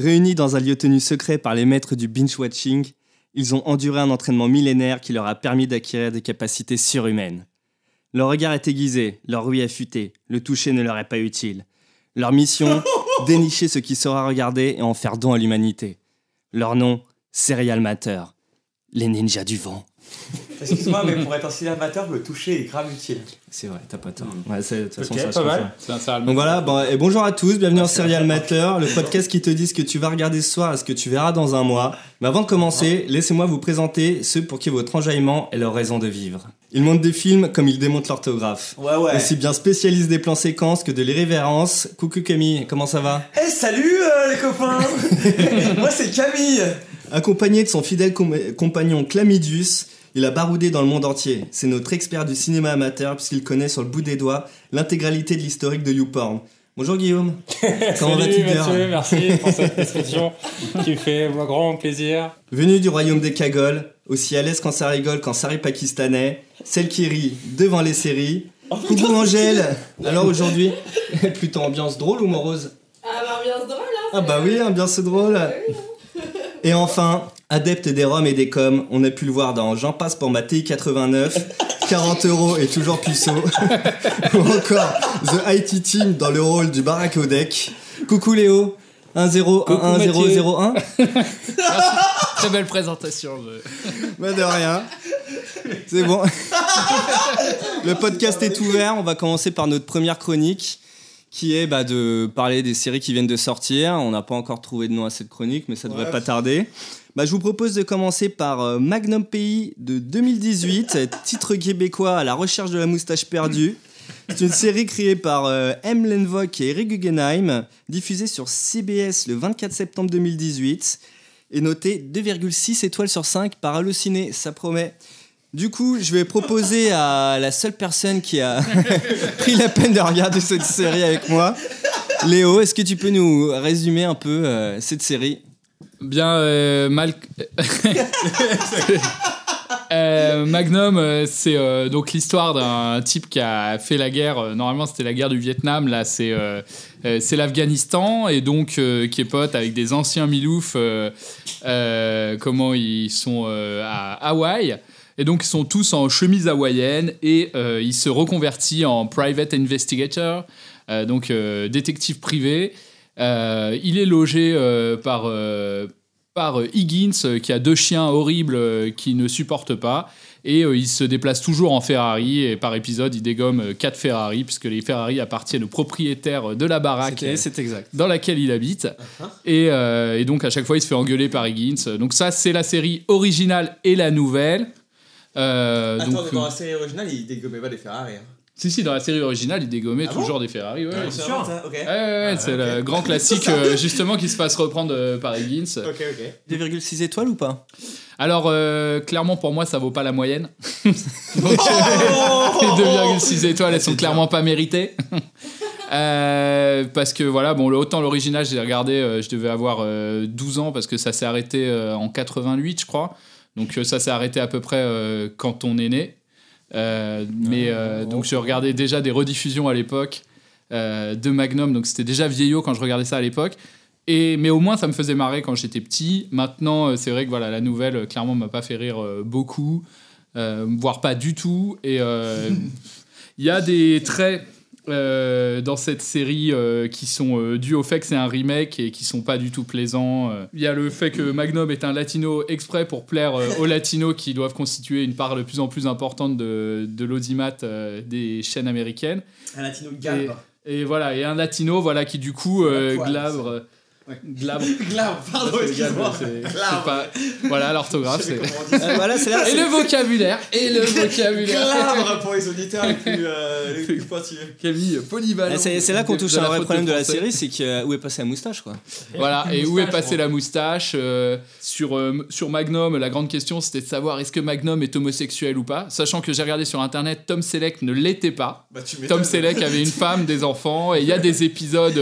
Réunis dans un lieu tenu secret par les maîtres du binge-watching, ils ont enduré un entraînement millénaire qui leur a permis d'acquérir des capacités surhumaines. Leur regard est aiguisé, leur ouïe affûtée, le toucher ne leur est pas utile. Leur mission, dénicher ce qui sera regardé et en faire don à l'humanité. Leur nom, Serial Matter, les ninjas du vent. Excuse-moi, mais pour être un cinéma amateur, le toucher est grave utile. C'est vrai, t'as pas tort. Ouais, c'est- de toute façon, Ok, ça pas se mal. Donc voilà, bon, et bonjour à tous, bienvenue en Merci, Serial. Matter, le podcast qui te dit ce que tu vas regarder ce soir et ce que tu verras dans un mois. Mais avant de commencer, laissez-moi vous présenter ceux pour qui votre enjaillement est leur raison de vivre. Ils montent des films comme ils démontent l'orthographe. Ouais, ouais. Aussi bien spécialistes des plans séquences que de l'irrévérence. Coucou Camille, comment ça va? Eh, salut euh, les copains Moi, c'est Camille Accompagné de son fidèle com- compagnon Chlamydius, il a baroudé dans le monde entier. C'est notre expert du cinéma amateur puisqu'il connaît sur le bout des doigts l'intégralité de l'historique de YouPorn. Bonjour Guillaume. Comment Salut vas-tu bien Mathieu, merci pour cette description qui fait un grand plaisir. Venu du royaume des cagoles, aussi à l'aise quand ça rigole quand ça rit pakistanais, celle qui rit devant les séries. Coucou Angèle Alors aujourd'hui, plutôt ambiance drôle ou morose? Ah bah ambiance drôle hein Ah bah oui, ambiance drôle Et enfin, adepte des roms et des coms, on a pu le voir dans J'en passe pour ma TI 89, 40 euros et toujours puceau, ou encore The IT Team dans le rôle du Barack Odek. Coucou Léo 1-0, 1-1-0-0-1 Très belle présentation. je- Bah de rien. C'est bon. Le podcast est ouvert. On va commencer par notre première chronique qui est bah, de parler des séries qui viennent de sortir. On n'a pas encore trouvé de nom à cette chronique, mais ça devrait Ouais. pas tarder. Bah, je vous propose de commencer par euh, Magnum Pays de 2018, titre québécois à la recherche de la moustache perdue. C'est une série créée par euh, M. Lenvock et Eric Guggenheim, diffusée sur CBS le 24 septembre 2018 et notée 2,6 étoiles sur 5 par Allociné, ça promet. Du coup, je vais proposer à la seule personne qui a pris la peine de regarder cette série avec moi, Léo, est-ce que tu peux nous résumer un peu euh, cette série? Bien, euh, mal. Euh, Magnum, c'est donc l'histoire d'un type qui a fait la guerre. normalement, c'était la guerre du Vietnam. Là, c'est c'est l'Afghanistan et donc qui est pote avec des anciens euh, comment ils sont à Hawaï. Et donc, ils sont tous en chemise hawaïenne et euh, il se reconvertit en private investigator, euh, donc euh, détective privé. Il est logé par, par Higgins, qui a deux chiens horribles qui ne supportent pas. Et il se déplace toujours en Ferrari. Et par épisode, il dégomme quatre Ferrari, puisque les Ferrari appartiennent au propriétaire de la baraque C'est exact. dans laquelle il habite. et, euh, et donc, à chaque fois, il se fait engueuler par Higgins. Donc, ça, c'est la série originale et la nouvelle. Euh, Attends, donc, dans la série originale, il dégommait pas des Ferrari. Hein. si, si, dans la série originale, il dégommait Ah bon toujours des Ferrari. ouais, ouais. C'est ça Ok. Ouais, ouais, ouais, c'est le grand classique, euh, justement, qui se fasse reprendre euh, par Higgins. Ok, ok. 2,6 étoiles ou pas? Alors, euh, clairement, pour moi, ça vaut pas la moyenne. Donc, les 2,6 étoiles, elles sont clairement pas méritées. Euh, parce que voilà, bon, autant l'original, j'ai regardé, euh, je devais avoir euh, 12 ans parce que ça s'est arrêté euh, en 88, je crois. Donc euh, ça s'est arrêté à peu près euh, quand on est né. Euh, mais euh, donc je regardais déjà des rediffusions à l'époque de Magnum, donc c'était déjà vieillot quand je regardais ça à l'époque. Et, mais au moins ça me faisait marrer quand j'étais petit. Maintenant c'est vrai que voilà la nouvelle clairement m'a pas fait rire beaucoup, voire pas du tout. Et il y a des traits euh, dans cette série euh, qui sont euh, dus au fait que c'est un remake et qui sont pas du tout plaisants. Euh, Il y a le fait que Magnum est un latino exprès pour plaire aux latinos qui doivent constituer une part de plus en plus importante de, de l'audimat des chaînes américaines. Un latino galbe. Et voilà, et un latino voilà, qui du coup glabre. Glabre. Glabre, pardon, excuse-moi. Voilà l'orthographe. C'est-. Euh, Voilà, c'est là. Et le vocabulaire. Et le vocabulaire. Glabre pour les auditeurs les plus, euh, les plus pointilleux. Camille, polyvalent. Ah, C'est c'est là qu'on touche à un vrai problème de la série, c'est que euh, où est passée la moustache quoi. Voilà, et où est passée la moustache euh, sur, sur Magnum, la grande question c'était de savoir est-ce que Magnum est homosexuel ou pas. Sachant que j'ai regardé sur internet, Tom Selleck ne l'était pas. Bah. Tom Selleck avait une femme, des enfants, et il y a des épisodes.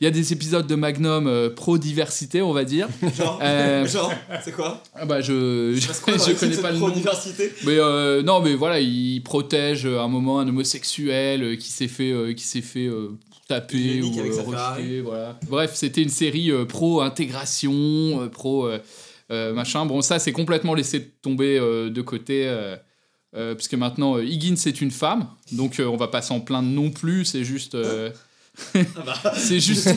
Il y a des épisodes de Magnum euh, pro-diversité, on va dire. Genre, Euh, genre, c'est quoi Ah bah je, je, connais pas le nom. Mais euh, non, mais voilà, il protège à un moment un homosexuel qui s'est fait, qui s'est fait, Yannick ou Ferrari. voilà. Bref, c'était une série euh, pro intégration, pro machin. Bon, ça c'est complètement laissé tomber de côté. puisque maintenant Higgins c'est une femme, donc on va pas s'en plaindre non plus, c'est juste. Euh, c'est juste.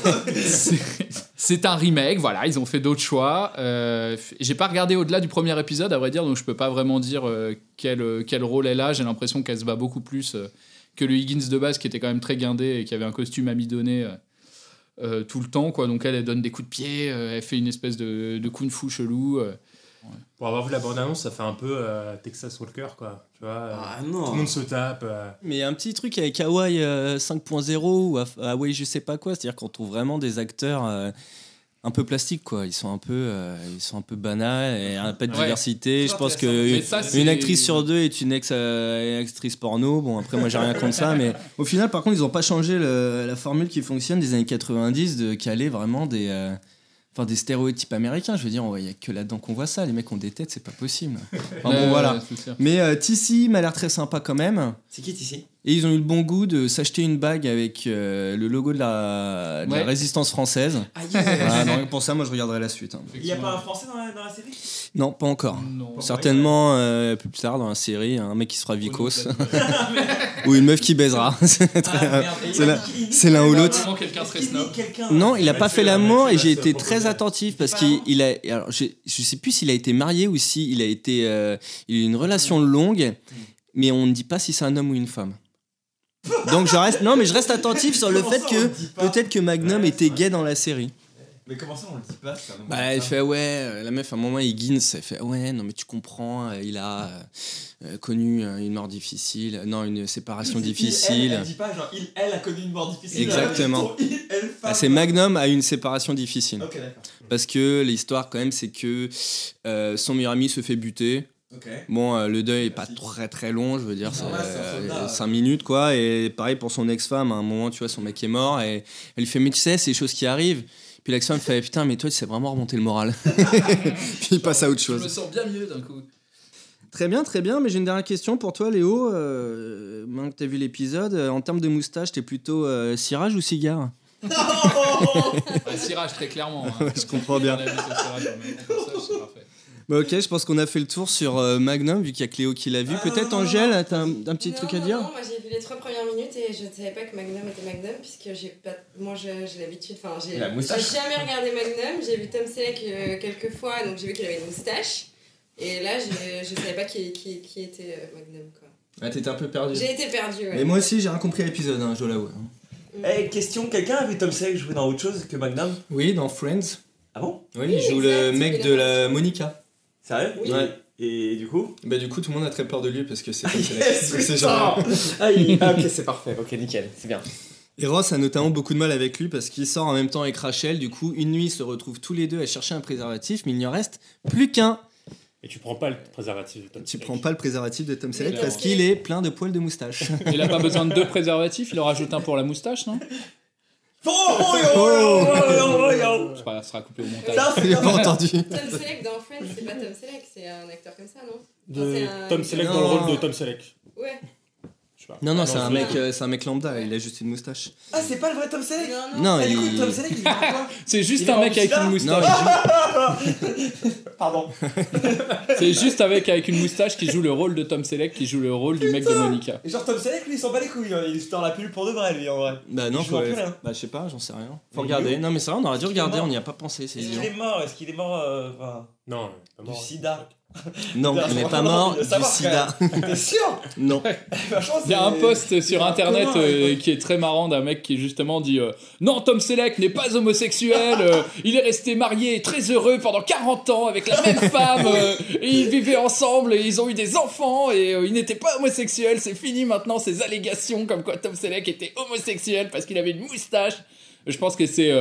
c'est- un remake, voilà, ils ont fait d'autres choix. Euh, J'ai pas regardé au-delà du premier épisode, à vrai dire, donc je peux pas vraiment dire euh, quel, euh, quel rôle elle a. J'ai l'impression qu'elle se bat beaucoup plus que le Higgins de base, qui était quand même très guindé et qui avait un costume amidonné euh, euh, tout le temps, quoi. Donc elle, elle donne des coups de pied, elle fait une espèce de, de kung-fu chelou. Pour avoir vu la bande-annonce, ça fait un peu euh, Texas Walker, quoi. Tu vois, euh, Ah tout le non. monde se tape. euh. Mais il y a un petit truc avec Hawaii euh, 5.0 ou Hawaii je sais pas quoi, c'est-à-dire qu'on trouve vraiment des acteurs euh, un peu plastiques quoi, ils sont un peu euh, ils sont un peu banals et un peu de Ouais. diversité. Je pense que ça, une actrice sur deux est une ex euh, actrice porno. Bon après moi j'ai rien contre ça mais au final par contre ils ont pas changé le- la formule qui fonctionne des années 90 de caler vraiment des euh, Enfin, des stéréotypes américains, je veux dire, il n'y a que là-dedans qu'on voit ça. Les mecs ont des têtes, c'est pas possible. Enfin, bon, voilà. Mais euh, Tissi m'a l'air très sympa quand même. C'est qui ici Et ils ont eu le bon goût de s'acheter une bague avec euh, le logo de la, de la Ouais. résistance française. Ah, pour ça, moi je regarderai la suite. hein. Il y a pas un français dans la, dans la série? Non, pas encore. Non. Certainement euh, plus tard dans la série, un mec qui sera vicose ou une meuf qui baisera. C'est Ah, c'est l'un ou l'autre. Non, il a pas fait l'amour et j'ai été très attentif parce qu'il a. Alors, je, je sais plus s'il a été marié ou si il a été. euh, il a eu une relation longue, mais on ne dit pas si c'est un homme ou une femme. Donc je reste. Non, mais je reste attentif sur le fait que peut-être que Magnum Ouais, était gay dans la série. Mais comment ça on le dit pas ça Bah, elle fait ouais, euh, la meuf à un moment Higgins, elle fait ouais, non mais tu comprends, euh, il a euh, connu une mort difficile, non une séparation Il, difficile. Elle, elle dit pas genre il, elle a connu une mort difficile. Exactement. Il, elle, femme. Ah, c'est Magnum a eu une séparation difficile. Ok, d'accord. Parce que l'histoire quand même c'est que euh, son meilleur ami se fait buter. Bon, euh, le deuil est pas très très long, je veux dire, c'est Normal, c'est un soldat. 5 minutes quoi. Et pareil pour son ex-femme, à un moment, tu vois, son mec est mort et elle lui fait, mais tu sais, c'est des choses qui arrivent. Puis l'ex-femme fait, putain, mais toi, tu sais vraiment remonter le moral. Puis il passe à autre Je me chose. sens bien mieux d'un coup. Très bien, très bien, mais j'ai une dernière question pour toi, Léo. Euh, maintenant que t'as vu l'épisode, euh, en termes de moustache, t'es plutôt euh, cirage ou cigare? Un cirage très clairement. hein. Je comprends bien. Cirage, mais ça, c'est parfait. Bah, ok, je pense qu'on a fait le tour sur euh, Magnum, vu qu'il y a Cléo qui l'a vu. Ah, Peut-être Angèle, t'as un, un petit Non, truc à non, dire Non, moi j'ai vu les trois premières minutes et je ne savais pas que Magnum était Magnum puisque j'ai pas. Moi je- j'ai l'habitude. Enfin, j'ai jamais regardé Magnum. J'ai vu Tom Selleck euh, quelques fois donc j'ai vu qu'il avait une moustache. Et là je savais pas qui, qui, qui était euh, Magnum quoi. Ah, t'étais un peu perdu. J'ai été perdue. Ouais. Mais moi aussi, j'ai rien compris à l'épisode, hein, je dois l'avouer. Eh, question, quelqu'un a vu Tom Selleck jouer dans autre chose que Magnum? Oui, dans Friends. Ah bon? Oui, il joue exact, le mec de la Monica. Sérieux Oui. Ouais. Et du coup Bah du coup tout le monde a très peur de lui parce que c'est Yes, genre- Ah, il- ah, ok, c'est parfait. Ok, nickel, c'est bien. Et Ross a notamment beaucoup de mal avec lui parce qu'il sort en même temps avec Rachel. Du coup, une nuit, ils se retrouvent tous les deux à chercher un préservatif, mais il n'y en reste plus qu'un. Et tu prends pas le préservatif de Tom Tu Selleck. prends pas le préservatif de Tom Selleck parce qu'il est plein de poils de moustache. Il a pas besoin de deux préservatifs, il en rajoute un pour la moustache, non Oh, oh, oh, oh. Je ça sera coupé au montage. Ça, c'est pas entendu. Tom Selleck dans Friends, c'est pas Tom Selleck, c'est un acteur comme ça, non? De C'est un- Tom Selleck dans le Non. rôle de Tom Selleck. Ouais. Pas. Non, non, Ah c'est un mec, euh, c'est un mec lambda. Il a juste une moustache. Ah, c'est pas le vrai Tom Selleck Non, non. Non, Ah, du il. coup, Tom Selleck, il est quoi C'est juste Il est un mec avec une moustache. Pardon. C'est juste avec avec une moustache qui joue le rôle de Tom Selleck, qui joue le rôle du mec de Monica. Et genre, Tom Selleck, lui, il s'en bat les couilles. hein. Il se tord la pile pour de vrai, lui, en vrai. Bah non, Il joue faut... en plus, là. Bah je sais pas, j'en sais rien. Faut Mais regarder. est Non mais c'est vrai, on aurait dû est regarder, on n'y a pas pensé, c'est Est-ce qu'il est mort Est-ce qu'il est mort euh, enfin, Non, est pas du mort. sida? Non, il n'est pas mort du sida. T'es sûr Non. Il y a c'est- un post c'est sur internet euh, qui est très marrant d'un mec qui justement dit euh, Non, Tom Selleck n'est pas homosexuel, euh, il est resté marié et très heureux pendant 40 ans avec la même femme, et ils vivaient ensemble et ils ont eu des enfants et il n'était pas homosexuel. C'est fini maintenant ces allégations comme quoi Tom Selleck était homosexuel parce qu'il avait une moustache. Je pense que c'est.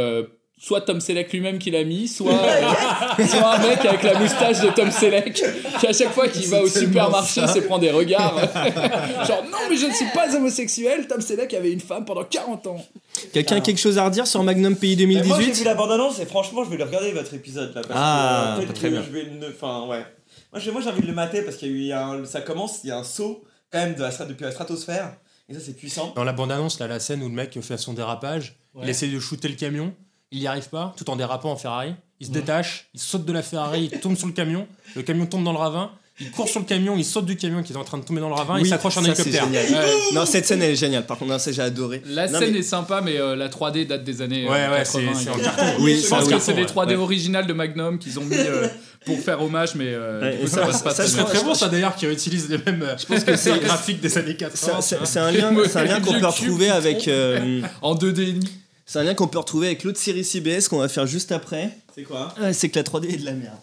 Soit Tom Selleck lui-même qui l'a mis, soit, euh, soit un mec avec la moustache de Tom Selleck qui à chaque fois qu'il va au supermarché se prend des regards. Genre non mais je ne suis pas homosexuel, Tom Selleck avait une femme pendant 40 ans. Quelqu'un a quelque chose à redire sur Magnum Pays Mais Moi, j'ai vu 2018 la bande-annonce et franchement, je vais le regarder votre épisode là. Parce Ah, que, euh, très que bien. Je vais le. Enfin, ouais. Moi, j'ai moi, j'ai envie de le mater parce qu'il y a eu un. Ça commence, il y a un saut quand même de la, depuis la stratosphère. Et ça, c'est puissant. Dans la bande-annonce, là, la scène où le mec fait son dérapage, il essaie de shooter le camion, il n'y arrive pas, tout en dérapant en Ferrari. Il se détache, il saute de la Ferrari, il tombe sur le camion, le camion tombe dans le ravin, il court sur le camion, il saute du camion qui est en train de tomber dans le ravin, il s'accroche à un ça, c'est hélicoptère. Ouais. Non, cette scène elle est géniale. Par contre, non, ça j'ai adoré. La Non, scène mais- est sympa, mais euh, la 3D date des années euh, Ouais, ouais, 80. c'est en également. carton. Oui, Je ça, pense que c'est des 3D Ouais. originales de Magnum qu'ils ont mis euh, pour faire hommage, mais euh, Ouais, ça, ça passe pas ça, bien. C'est très bon ça d'ailleurs qui réutilise les mêmes je pense que c'est- graphiques des années 80. Ça- C'est un lien, c'est un lien qu'on peut retrouver avec. euh, En 2D et demi. C'est un lien qu'on peut retrouver avec l'autre série CBS qu'on va faire juste après. C'est quoi? Ouais, c'est que la 3D est de la merde.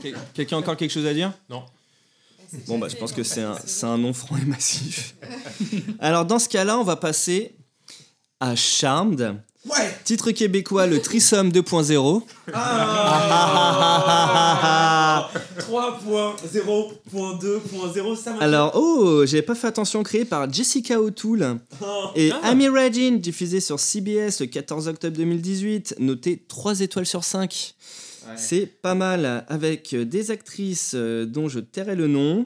Quel- Quelqu'un a encore quelque chose à dire? Bon, bah, je pense que c'est un, c'est un nom franc et massif. Alors, dans ce cas-là, on va passer à Charmed. Ouais. Titre québécois, le Trisome 2.0. Ah. 3.0.2.0, ça m'a Alors, oh, j'avais pas fait attention, créé par Jessica O'Toole. Et Amy Regine, diffusé sur CBS le 14 octobre 2018, noté 3 étoiles sur 5. C'est pas mal, avec des actrices euh, dont je tairai le nom,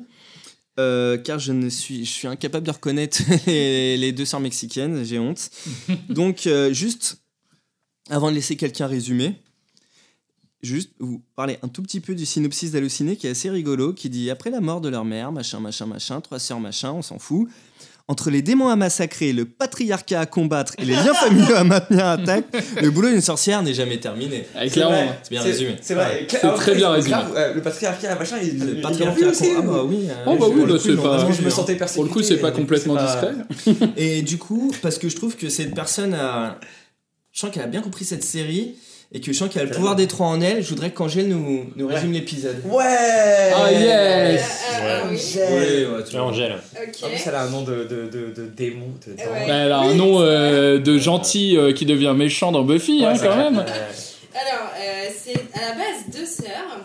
euh, car je, ne suis, je suis incapable de reconnaître les, les deux sœurs mexicaines, j'ai honte. Donc, euh, juste, avant de laisser quelqu'un résumer, juste vous parler un tout petit peu du synopsis d'Halluciné qui est assez rigolo, qui dit après la mort de leur mère, machin, machin, machin, trois sœurs, machin, on s'en fout. Entre les démons à massacrer, le patriarcat à combattre et les liens familiaux à maintenir intact, le boulot d'une sorcière n'est jamais terminé. Ah, clairement. C'est bien résumé. C'est vrai. C'est très bien résumé. Grave, euh, le patriarcat, machin, il, Le il est patriarcat aussi. combattre. Ah bah oui. euh, Oh, bah oui, bah, c'est pas- je me sentais Pour le coup, c'est pas donc complètement discret. hein. Et du coup, parce que je trouve que cette personne a. Je sens qu'elle a bien compris cette série et que je sens qu'elle a le pouvoir des trois en elle. Je voudrais qu'Angèle nous, nous résume l'épisode. Ouais Ah, yes. Ah. Angèle. ouais, tu Ouais, Angèle. Ok. En plus, elle a un nom de, de, de, de démon. De Ouais. Bah, elle a un nom euh, de gentil euh, qui devient méchant dans Buffy, hein, quand même. Alors, euh, c'est à la base deux sœurs.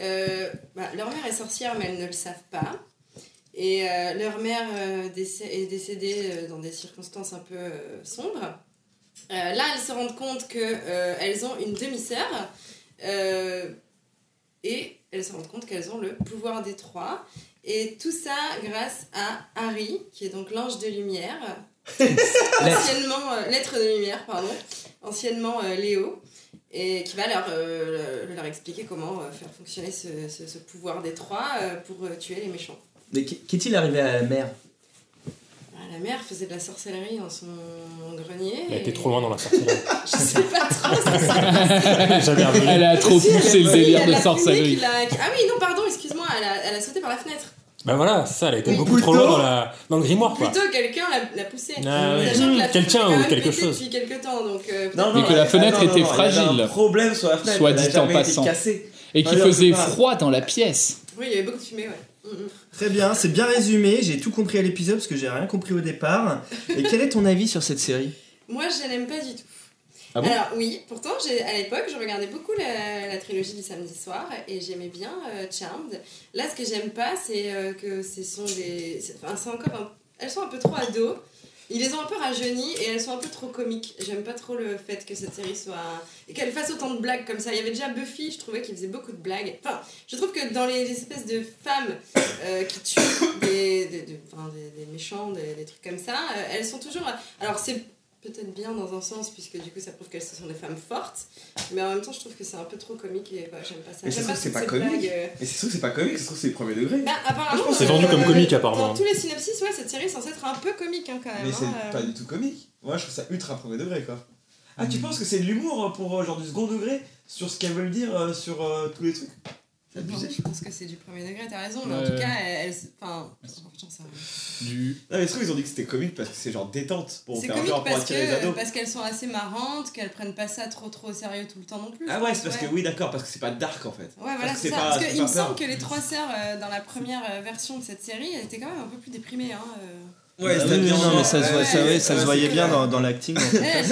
Euh, bah, leur mère est sorcière, mais elles ne le savent pas. Et euh, leur mère euh, décé- est décédée euh, dans des circonstances un peu euh, sombres. Euh, là, elles se rendent compte qu'elles ont une demi-sœur. euh, et elles se rendent compte qu'elles ont le pouvoir des trois. Et tout ça grâce à Harry, qui est donc l'ange de lumière. anciennement, euh, l'être de lumière, pardon. Anciennement euh, Léo. Et qui va leur, euh, leur expliquer comment euh, faire fonctionner ce, ce- ce pouvoir des trois euh, pour euh, tuer les méchants. Mais qu'est-il arrivé à la mère? La mère faisait de la sorcellerie dans son grenier. Elle a été et- trop loin dans la sorcellerie. Je sais pas trop, revenu. Elle a trop Si, poussé le délire de sorcellerie. Ah oui, non, pardon, excuse-moi, elle a, elle a sauté par la fenêtre. Bah voilà, ça, elle a été Oui, beaucoup trop loin dans, la, dans le grimoire quoi. Plutôt quelqu'un l'a, poussée. Ah oui. La Quelqu'un ou quelque chose. depuis quelque temps, donc... euh, Non, Mais non, que la fenêtre ah, non, était y avait fragile. un problème sur la fenêtre. Soit dit en passant. cassée. Et qui Ouais, on faisait froid dans la pièce. Oui, il y avait beaucoup de fumée, ouais. Très bien, c'est bien résumé. J'ai tout compris à l'épisode parce que j'ai rien compris au départ. Et quel est ton avis sur cette série? Moi, je n'aime pas du tout. Ah bon? Alors oui, pourtant à l'époque je regardais beaucoup la, la trilogie du samedi soir et j'aimais bien euh, Charmed. Là ce que j'aime pas c'est euh, que ce sont des... c'est- Enfin c'est encore un- Elles sont un peu trop ados. Ils les ont un peu rajeunies et elles sont un peu trop comiques. J'aime pas trop le fait que cette série soit... Et qu'elle fasse autant de blagues comme ça. Il y avait déjà Buffy, je trouvais qu'il faisait beaucoup de blagues. Enfin, je trouve que dans les espèces de femmes euh, qui tuent des, enfin, des- méchants, des, des trucs comme ça, euh, elles sont toujours... Alors c'est peut-être bien dans un sens, puisque du coup ça prouve qu'elles sont des femmes fortes, mais en même temps je trouve que c'est un peu trop comique et bah, j'aime pas ça. Mais ça J'aime se trouve, c'est pas comique. euh. Mais c'est sûr que c'est pas comique, c'est sûr que c'est premier degré. Bah, apparemment, C'est vendu comme comique, Dans apparemment. tous les synopsis, ouais, cette série est censée être un peu comique hein, quand même. Mais c'est hein, euh. pas du tout comique. Moi, je trouve ça ultra premier degré, quoi. Ah, tu penses que c'est de l'humour pour euh, genre du second degré sur ce qu'elles veulent dire euh, sur euh, tous les trucs? C'est Non, je pense que c'est du premier degré, t'as raison, mais en tout cas, elles. elles- Enfin, j'en sais rien. Du... Non, mais ils ont dit que c'était comique parce que c'est genre détente pour C'est faire comique genre pour les que- ados. parce qu'elles sont assez marrantes, qu'elles prennent pas ça trop trop au sérieux tout le temps non plus. Ah ouais, c'est parce que oui, d'accord, parce que c'est pas dark en fait. Ouais, voilà, c'est ça. pas- Parce qu'il me semble que les trois sœurs euh, dans la première euh, version de cette série, elles étaient quand même un peu plus déprimées. Hein, euh. Ouais, Ah oui, non, mais ça se, Ouais, ça, ouais, ouais, ça se voyait bien dans, dans l'acting. en fait.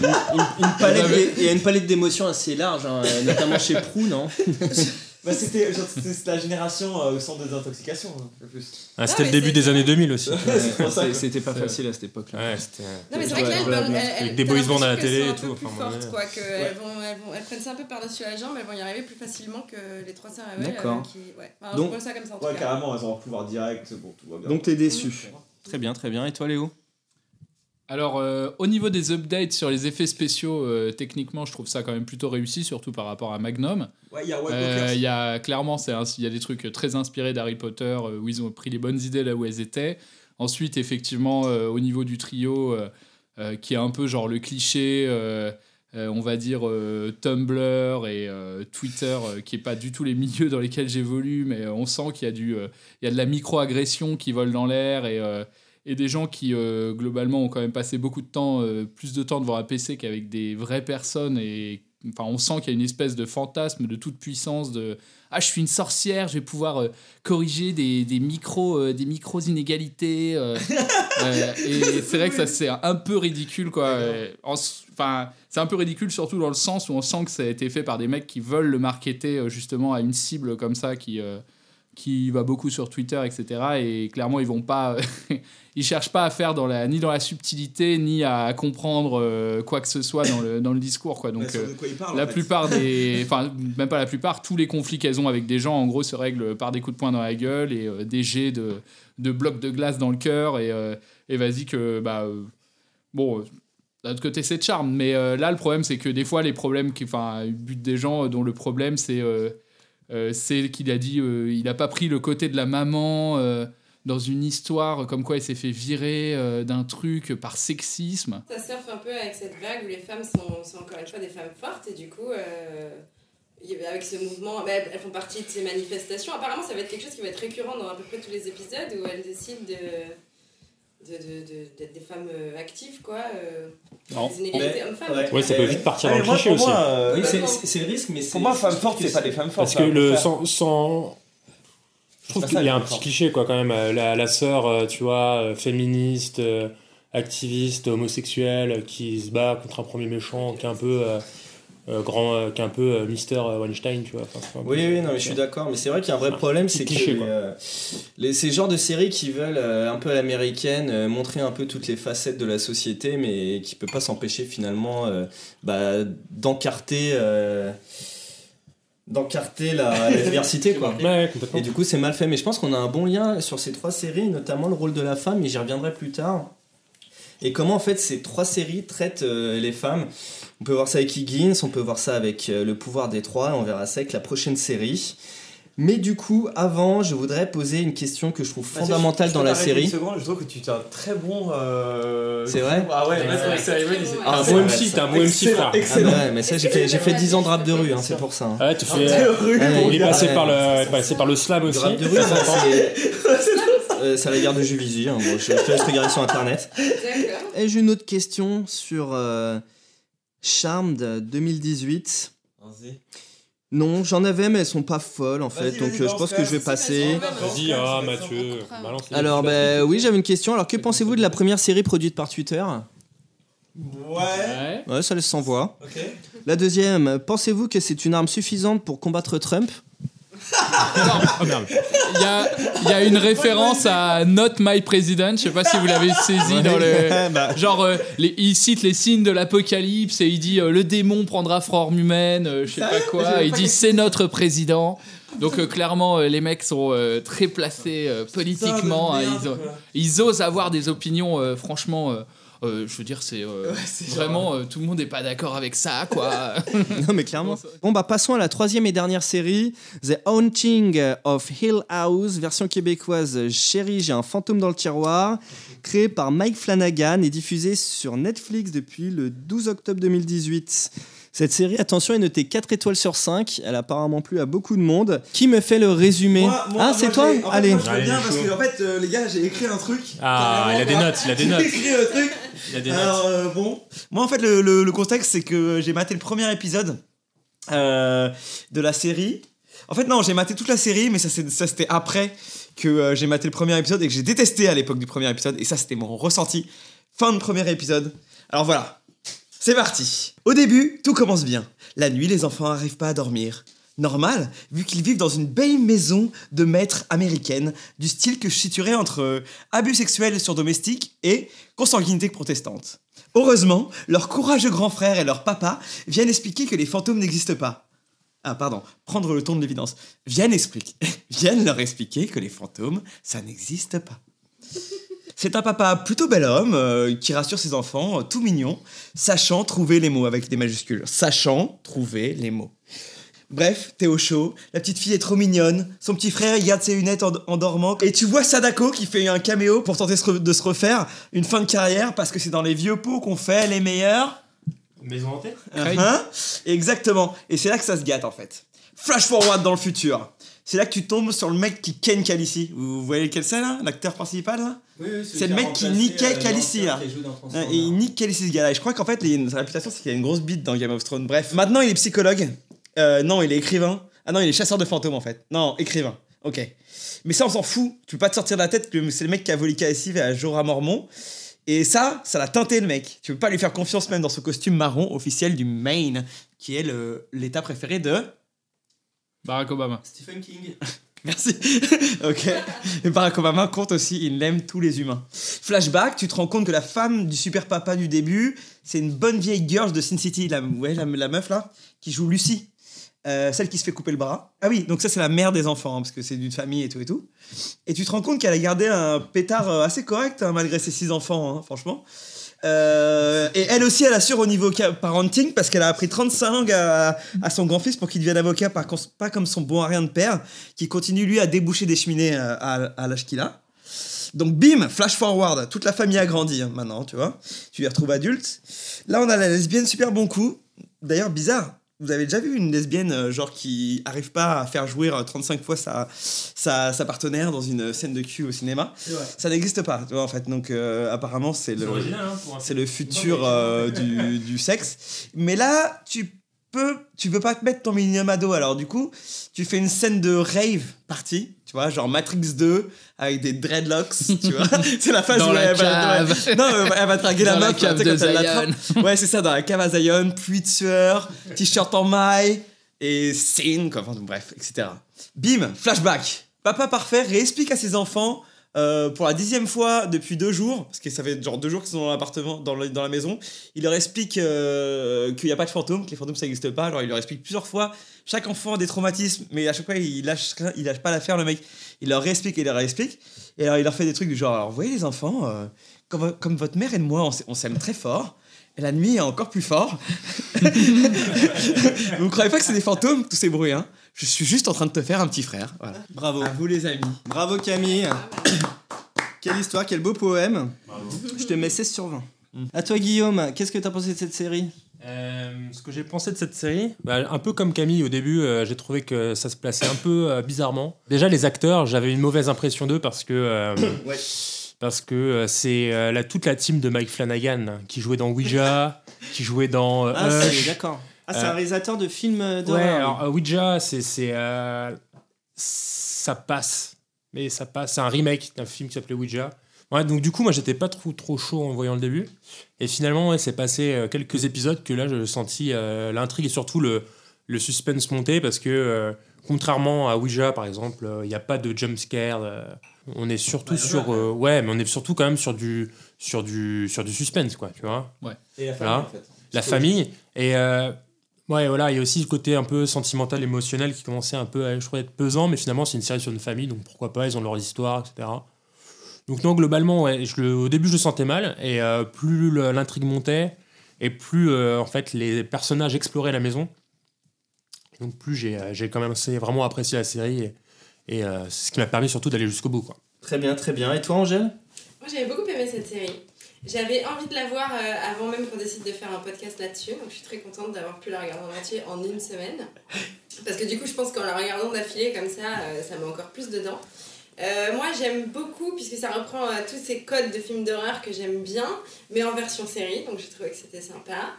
Une, une palette, il y a une palette d'émotions assez large, hein, notamment chez Prou, non? Bah, c'était la génération euh, sans désintoxication, hein, le plus. Ah, c'était le début des années 2000 aussi. C'était pas facile à cette époque-là. Ouais, c'était. Non, mais c'est vrai qu'elles, des boys bands à la télé et sont tout, un peu enfin, plus ouais. fortes, quoi, que elles, vont, elles, vont, elles prennent ça un peu par-dessus la jambe, elles vont y arriver plus facilement que les trois sœurs. D'accord. euh, qui, ouais. Enfin, Donc- ça comme ça en tout Ouais, cas. carrément, elles ont un pouvoir direct, bon, tout va bien. Donc t'es déçu. Très bien, très bien. Et toi, Léo? Alors, euh, au niveau des updates sur les effets spéciaux, euh, techniquement, je trouve ça quand même plutôt réussi, surtout par rapport à Magnum. Ouais, il y a White Euh, y a clairement, il y a des trucs très inspirés d'Harry Potter où ils ont pris les bonnes idées là où elles étaient. Ensuite, effectivement, au niveau du trio, qui est un peu genre le cliché, on va dire Tumblr et Twitter, qui est pas du tout les milieux dans lesquels j'évolue, mais on sent qu'il y a du, il y a de la micro-agression qui vole dans l'air et et des gens qui euh, globalement ont quand même passé beaucoup de temps, euh, plus de temps devant un PC qu'avec des vraies personnes et enfin on sent qu'il y a une espèce de fantasme de toute puissance de ah je suis une sorcière je vais pouvoir euh, corriger des, des micros euh, des micros inégalités euh, et c'est vrai que ça c'est un peu ridicule quoi enfin c'est un peu ridicule surtout dans le sens où on sent que ça a été fait par des mecs qui veulent le marketer justement à une cible comme ça qui qui va beaucoup sur Twitter, etc. Et clairement, ils vont pas, ils cherchent pas à faire dans la, ni dans la subtilité, ni à comprendre euh, quoi que ce soit dans le, dans le discours, quoi. Donc, sur euh, la fait. plupart des, enfin même pas la plupart, tous les conflits qu'elles ont avec des gens, en gros, se règlent par des coups de poing dans la gueule et euh, des jets de, de blocs de glace dans le cœur et, euh, et vas-y que bah bon. D'un autre côté, c'est de charme, mais là, le problème, c'est que des fois, les problèmes enfin, butent des gens, dont le problème, c'est c'est qu'il a dit euh, il n'a pas pris le côté de la maman euh, dans une histoire comme quoi il s'est fait virer euh, d'un truc par sexisme. Ça surfe un peu avec cette vague où les femmes sont, sont encore une fois des femmes fortes et du coup, euh, avec ce mouvement, bah, elles font partie de ces manifestations. Apparemment, ça va être quelque chose qui va être récurrent dans à peu près tous les épisodes où elles décident de de- de- de- d'être des femmes euh, actives, quoi. euh, Non. des inégalités Mais- hommes-femmes. ouais. Ouais, ça peut vite partir dans le cliché aussi. moi, euh, Oui, c'est- le risque, mais c'est. Pour moi, femme forte, c'est pas des femmes fortes. Parce que faut le sans, sans- je trouve qu'il y a un femmes petit fortes. cliché quoi quand même la, la sœur tu vois féministe activiste homosexuelle qui se bat contre un premier méchant qui est un peu euh, grand euh, qui est un peu euh, Mister Weinstein tu vois Enfin, peu- Oui, oui, non, mais je suis d'accord. Mais c'est vrai qu'il y a un vrai problème, c'est que les, ces genres de séries qui veulent un peu à l'américaine montrer un peu toutes les facettes de la société, mais qui peut pas s'empêcher finalement bah, d'encarter d'encarter la, la diversité, quoi. Ouais, Et du coup, c'est mal fait. Mais je pense qu'on a un bon lien sur ces trois séries, notamment le rôle de la femme, et j'y reviendrai plus tard. Et comment, en fait, ces trois séries traitent euh, les femmes? On peut voir ça avec Higgins, on peut voir ça avec euh, Le pouvoir des trois, et on verra ça avec la prochaine série. Mais du coup, avant, je voudrais poser une question que je trouve fondamentale je- je dans la série. Une seconde, je trouve que tu es un très bon. euh, C'est vrai? Ah ouais, c'est- Ah, un c'est bon MC t'es un bon MC Excellent, frère Ah excellent. ouais, mais ça, j'ai fait, j'ai fait 10 ans de rap de rue, hein, c'est pour ça. hein. ouais tu fais De rue, Ouais, il est passé Ouais. par le passé par le slam aussi rap de rue, ça, c'est euh, c'est la guerre de Juvisy. hein. Bon, je, je te laisse regarder sur internet. D'accord. Et j'ai une autre question sur euh, Charmed 2018. Vas-y. Non, j'en avais, mais elles sont pas folles en fait, donc euh, je pense que je vais passer. vas-y ah Mathieu balance les- Alors, ben oui, j'avais une question. Alors, que pensez-vous de la première série produite par Twitter? Ouais. Ouais. Ça laisse sans voix. Ok. La deuxième, pensez-vous que c'est une arme suffisante pour combattre Trump? Il y a, il y a une référence à Not My President, je sais pas si vous l'avez saisi dans le. Bah, Genre, euh, les- il cite les signes de l'apocalypse et il dit euh, le démon prendra forme humaine, euh, je sais pas quoi. Il dit c'est notre président. Donc, euh, clairement, euh, les mecs sont euh, très placés euh, politiquement. hein, ils, osent avoir des opinions, euh, franchement. Euh, je veux dire, c'est euh, vraiment. euh, tout le monde n'est pas d'accord avec ça, quoi. non, mais clairement. Bon, bah, passons à la troisième et dernière série The Haunting of Hill House, version québécoise Chérie, j'ai un fantôme dans le tiroir, créée par Mike Flanagan et diffusée sur Netflix depuis le 12 octobre 2018. Cette série, attention, est notée 4 étoiles sur 5. Elle a apparemment plu à beaucoup de monde. Qui me fait le résumé Moi- moi- Ah, c'est toi j'ai- en fait, Allez. moi, je veux Allez, bien parce que en fait, euh, les gars, j'ai écrit un truc. ah il a des notes il a des J'ai notes écrit un truc. il a des notes Alors euh, bon, moi en fait le, le- le contexte c'est que j'ai maté le premier épisode euh, de la série. En fait non, j'ai maté toute la série, mais ça, c'était après que euh, j'ai maté le premier épisode et que j'ai détesté à l'époque du premier épisode. Et ça c'était mon ressenti. Fin de premier épisode. Alors voilà, c'est parti. Au début, tout commence bien. La nuit, les enfants arrivent pas à dormir. Normal, vu qu'ils vivent dans une belle maison de maître américaine, du style que je situerais entre euh, abus sexuels sur domestique et consanguinité protestante. Heureusement, leur courageux grand frère et leur papa viennent expliquer que les fantômes n'existent pas. Ah, pardon, prendre le ton de l'évidence. Viennent leur expliquer que les fantômes, ça n'existe pas. C'est un papa plutôt bel homme euh, qui rassure ses enfants, euh, tout mignon, sachant trouver les mots avec des majuscules. Sachant trouver les mots. Bref, t'es au chaud, la petite fille est trop mignonne, son petit frère il garde ses lunettes en, en dormant, et tu vois Sadako qui fait un caméo pour tenter de se refaire une fin de carrière parce que c'est dans les vieux pots qu'on fait les meilleurs. Maison hantée? Hein Exactement. Et c'est là que ça se gâte en fait. Flash forward dans le futur. C'est là que tu tombes sur le mec qui ken Khaleesi. Vous voyez lequel c'est là L'acteur principal là C'est le mec qui niquait Khaleesi là. Hein, Et il nique Khaleesi ce gars-là. Et je crois qu'en fait, sa réputation, c'est qu'il a une grosse bite dans Game of Thrones. Bref, maintenant il est psychologue. Euh, non, il est écrivain. Ah non, il est chasseur de fantômes en fait. Non, écrivain. Ok. Mais ça, on s'en fout. Tu peux pas te sortir de la tête que c'est le mec qui a volé Khaleesi à Jorah Mormont. Et ça, ça l'a teinté le mec. Tu peux pas lui faire confiance même dans ce costume marron officiel du Maine, qui est l'état préféré de. Barack Obama. Stephen King. Merci. ok. Et Barack Obama compte aussi, il aime tous les humains. Flashback, tu te rends compte que la femme du super papa du début, c'est une bonne vieille girl de Sin City, la, ouais, la, la meuf là, qui joue Lucie. Euh, celle qui se fait couper le bras. Ah oui, donc ça c'est la mère des enfants, hein, parce que c'est d'une famille et tout et tout. Et tu te rends compte qu'elle a gardé un pétard euh, assez correct, hein, malgré ses six enfants, hein, franchement. Euh, et elle aussi, elle assure au niveau parenting parce qu'elle a appris 35 langues à, à son grand-fils pour qu'il devienne avocat, cons- pas comme son bon à rien de père, qui continue lui à déboucher des cheminées euh, à, à l'âge qu'il a. Donc bim, flash forward, toute la famille a grandi hein, maintenant, tu vois. Tu les retrouves adultes. Là, on a la lesbienne super bon coup. D'ailleurs, bizarre. Vous avez déjà vu une lesbienne euh, genre qui arrive pas à faire jouir euh, 35 fois sa, sa, sa partenaire dans une scène de cul au cinéma? Ça n'existe pas, tu vois, en fait. Donc apparemment, apparemment, c'est le... hein, C'est le futur euh, du, du sexe. Mais là, tu peux, tu veux pas te mettre ton minimum ado. Alors du coup, tu fais une scène de rave party, tu vois, genre Matrix 2 avec des dreadlocks, tu vois. C'est la phase Dans où la elle va, ouais. non, elle va draguer la meuf, quand elle l'attrape. Ouais, c'est ça, dans la cave à Zion, pluie de sueur, t-shirt en maille et scene, quoi. Enfin, bref, etc. Bim, flashback. Papa parfait réexplique à ses enfants euh, pour la dixième fois depuis deux jours, parce que ça fait genre deux jours qu'ils sont dans l'appartement, dans, la maison, il leur explique euh, qu'il n'y a pas de fantômes, que les fantômes ça n'existe pas. Alors il leur explique plusieurs fois. Chaque enfant a des traumatismes, mais à chaque fois il lâche, il lâche pas l'affaire, le mec. Il leur réexplique et il leur réexplique. Et alors il leur fait des trucs du genre, alors vous voyez les enfants, euh, comme, vo- comme votre mère et moi, on s'aime très fort. Et la nuit est encore plus fort. vous croyez pas que c'est des fantômes, tous ces bruits, hein? Je suis juste en train de te faire un petit frère. Voilà. Bravo. À vous les amis. Bravo Camille. Quelle histoire, quel beau poème. Je te mets 16 sur 20. À toi Guillaume, qu'est-ce que t'as pensé de cette série? Euh, ce que j'ai pensé de cette série, bah, un peu comme Camille au début, euh, j'ai trouvé que ça se plaçait un peu euh, bizarrement. Déjà les acteurs, j'avais une mauvaise impression d'eux parce que euh, Ouais. Parce que euh, c'est euh, la, toute la team de Mike Flanagan qui jouait dans Ouija, qui jouait dans euh, Ah, c'est d'accord. Ah, c'est un réalisateur de films Ouais, d'horreur. alors euh, Ouija, c'est c'est ça passe, mais ça passe. C'est un remake d'un film qui s'appelait Ouija. Ouais, donc du coup, moi, j'étais pas trop trop chaud en voyant le début. Et finalement, ouais, c'est passé quelques épisodes que là, je sentis euh, l'intrigue et surtout le, le suspense monter parce que euh, contrairement à Ouija, par exemple, il n'y a pas de jump scare. euh, on est surtout sur euh, ouais, mais on est surtout quand même sur du sur du sur du suspense, quoi, tu vois Et la Voilà. en fait. la famille. Et euh, ouais, voilà, il y a aussi le côté un peu sentimental, émotionnel qui commençait un peu à, je crois, être pesant, mais finalement, c'est une série sur une famille, donc pourquoi pas, ils ont leurs histoires, etc. Donc, non, globalement, ouais, je le- au début, je le sentais mal, et euh, plus l'intrigue montait, et plus, euh, en fait, les personnages exploraient la maison. Donc, plus j'ai euh, j'ai quand même assez- vraiment apprécié la série, et, et, euh, c'est ce qui m'a permis surtout d'aller jusqu'au bout, quoi. Très bien, très bien. Et toi Angèle? Moi, j'avais beaucoup aimé cette série. J'avais envie de la voir euh, avant même qu'on décide de faire un podcast là-dessus. Donc, je suis très contente d'avoir pu la regarder en entier en une semaine. Parce que du coup, je pense qu'en la regardant d'affilée comme ça, euh, ça met encore plus dedans. Euh, moi, j'aime beaucoup, puisque ça reprend euh, tous ces codes de films d'horreur que j'aime bien, mais en version série. Donc, j'ai trouvé que c'était sympa.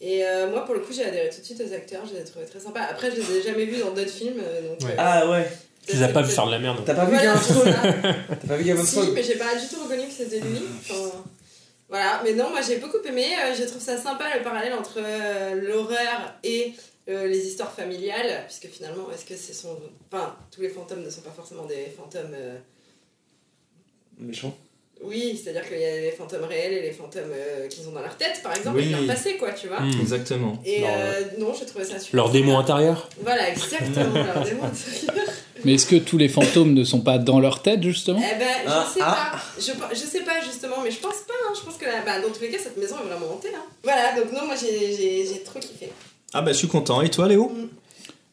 Et euh, moi, pour le coup, j'ai adhéré tout de suite aux acteurs. Je les ai trouvés très sympas. Après, je les ai jamais vus dans d'autres films. euh, donc, Ouais. euh, Ah ouais. Tu les as pas vu faire de la merde. T'as pas vu Voilà, Game of Thrones. T'as pas vu Game of Si, Thrones mais j'ai pas du tout reconnu que c'était lui. Enfin, voilà, mais non, moi j'ai beaucoup aimé. euh, je trouve ça sympa le parallèle entre euh, l'horreur et euh, les histoires familiales, puisque finalement, est-ce que ce sont. Enfin, tous les fantômes ne sont pas forcément des fantômes. euh, Méchant. Oui, c'est-à-dire qu'il y a les fantômes réels et les fantômes euh, qu'ils ont dans leur tête, par exemple, Oui. et leur passé, quoi, tu vois. Hmm. Exactement. Et Leur, euh, non, j'ai trouvé ça super. Leur démon intérieur Voilà, exactement, leur démon intérieur. Mais est-ce que tous les fantômes ne sont pas dans leur tête, justement Eh ben, je Ah, sais ah. pas. Je, je sais pas, justement, mais je pense pas. hein. Je pense que, bah, dans tous les cas, cette maison est vraiment hantée. Hein. Voilà, donc non, moi, j'ai- trop kiffé. Ah bah je suis content. Et toi Léo?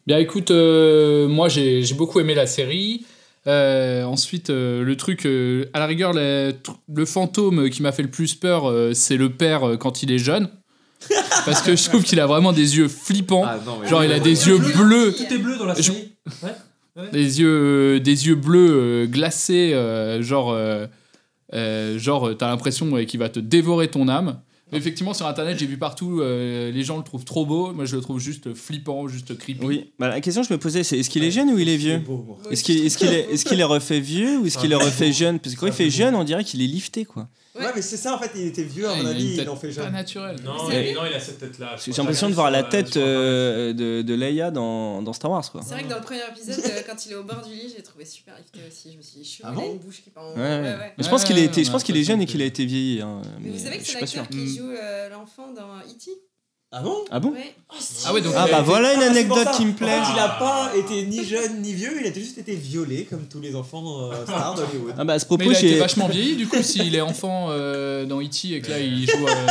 Bien écoute, euh, moi j'ai j'ai beaucoup aimé la série. Euh, ensuite, euh, le truc, euh, à la rigueur, le, le fantôme qui m'a fait le plus peur, euh, c'est le père euh, quand il est jeune. Parce que je trouve qu'il a vraiment des yeux flippants. Ah, non, Genre, il a des yeux bleus, Tout est bleu dans la Je- série. des yeux, des yeux bleus euh, glacés, euh, genre, euh, euh, genre, t'as l'impression ouais, qu'il va te dévorer ton âme. Effectivement, sur internet, j'ai vu partout, euh, les gens le trouvent trop beau. Moi, je le trouve juste flippant, juste creepy. Oui. Bah, la question que je me posais c'est est-ce qu'il est jeune ou il est vieux. Est-ce qu'il est, qu'il est, est, qu'il est refait vieux ou est-ce qu'il est refait jeune Parce que quand il fait jeune, on dirait qu'il est lifté quoi. Ouais, mais c'est ça en fait, il était vieux à mon il avis, il en fait pas jeune. naturel. Non, lui non, il a cette tête-là. J'ai l'impression de voir la tête euh, de, de Leia dans, dans Star Wars quoi. C'est vrai que dans le premier épisode, euh, quand il est au bord du lit, j'ai trouvé super lifté aussi. Je me suis dit, chou, Ah il a bon? une bouche qui part en. Ouais, ouais. Mais je pense qu'il a Ouais, été, je on a pense qu'il est jeune et qu'il a été vieilli. hein, Mais vous mais savez que je c'est suis pas sûr. l'acteur qui Mm. Euh, l'enfant dans E.T. Ah bon Ah bon Ouais. Ah ouais, donc Ah bah été- voilà une Ah, anecdote qui me plaît. En fait, il a pas été ni jeune ni vieux, il a juste été violé comme tous les enfants euh, stars d'Hollywood. Ah bah à ce Mais propos il a été j'ai vachement vieilli du coup s'il est enfant euh, dans E.T. et que là il joue euh,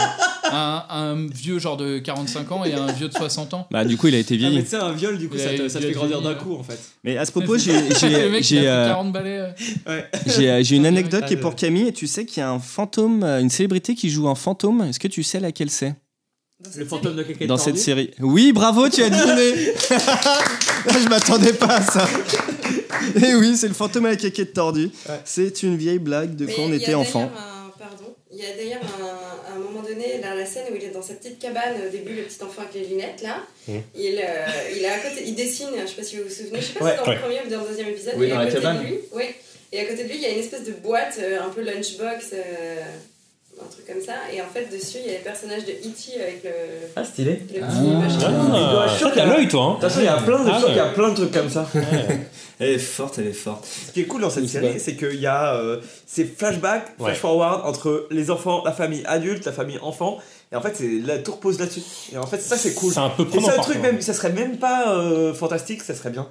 un, un vieux genre de 45 ans et un vieux de 60 ans. bah du coup il a été Ah, mais vieilli. tu sais, un viol, du coup, Il ça te, te fait grandir d'un coup en fait. Mais à ce propos j'ai j'ai mec j'ai il a pris 40 balais. j'ai j'ai une anecdote Ah, qui est le- pour Camille et tu sais qu'il y a un fantôme, euh, une célébrité qui joue un fantôme. Est-ce que tu sais laquelle c'est? Dans Le cette fantôme de quelqu'un dans cette série Oui, bravo, tu as deviné. Je m'attendais pas à ça. Et oui, c'est le fantôme à la caquette tordue. Ouais. C'est une vieille blague de Mais quand on il était enfant. d'ailleurs un- Pardon. Il y a d'ailleurs un, moment donné, dans la scène où il est dans sa petite cabane, au début, le petit enfant avec les lunettes, là, Mhm. il, euh, il est à côté, il dessine, je sais pas si vous vous souvenez, je sais pas Ouais, si c'est dans ouais. le premier ou dans le deuxième épisode, Oui, et dans à la côté cabane. de lui, oui, et à côté de lui, il y a une espèce de boîte, euh, un peu lunchbox, euh, un truc comme ça, et en fait, dessus, il y a les personnages de E.T. avec le, Ah, stylé. le petit Ah. machin. Ah, Je suis sûr t'as l'œil, toi. Hein. De toute façon, il y a plein de Ah choses, il y a plein de trucs comme ça. Elle est forte, elle est forte. Ce qui est cool dans cette série, c'est qu'il y a euh, ces flashbacks, Ouais. flash forward entre les enfants, la famille adulte, la famille enfant. Et en fait, c'est la tout repose là-dessus. Et en fait, ça c'est cool. C'est un peu Et prenant ça, le truc même, ça serait même pas euh, fantastique, ça serait bien.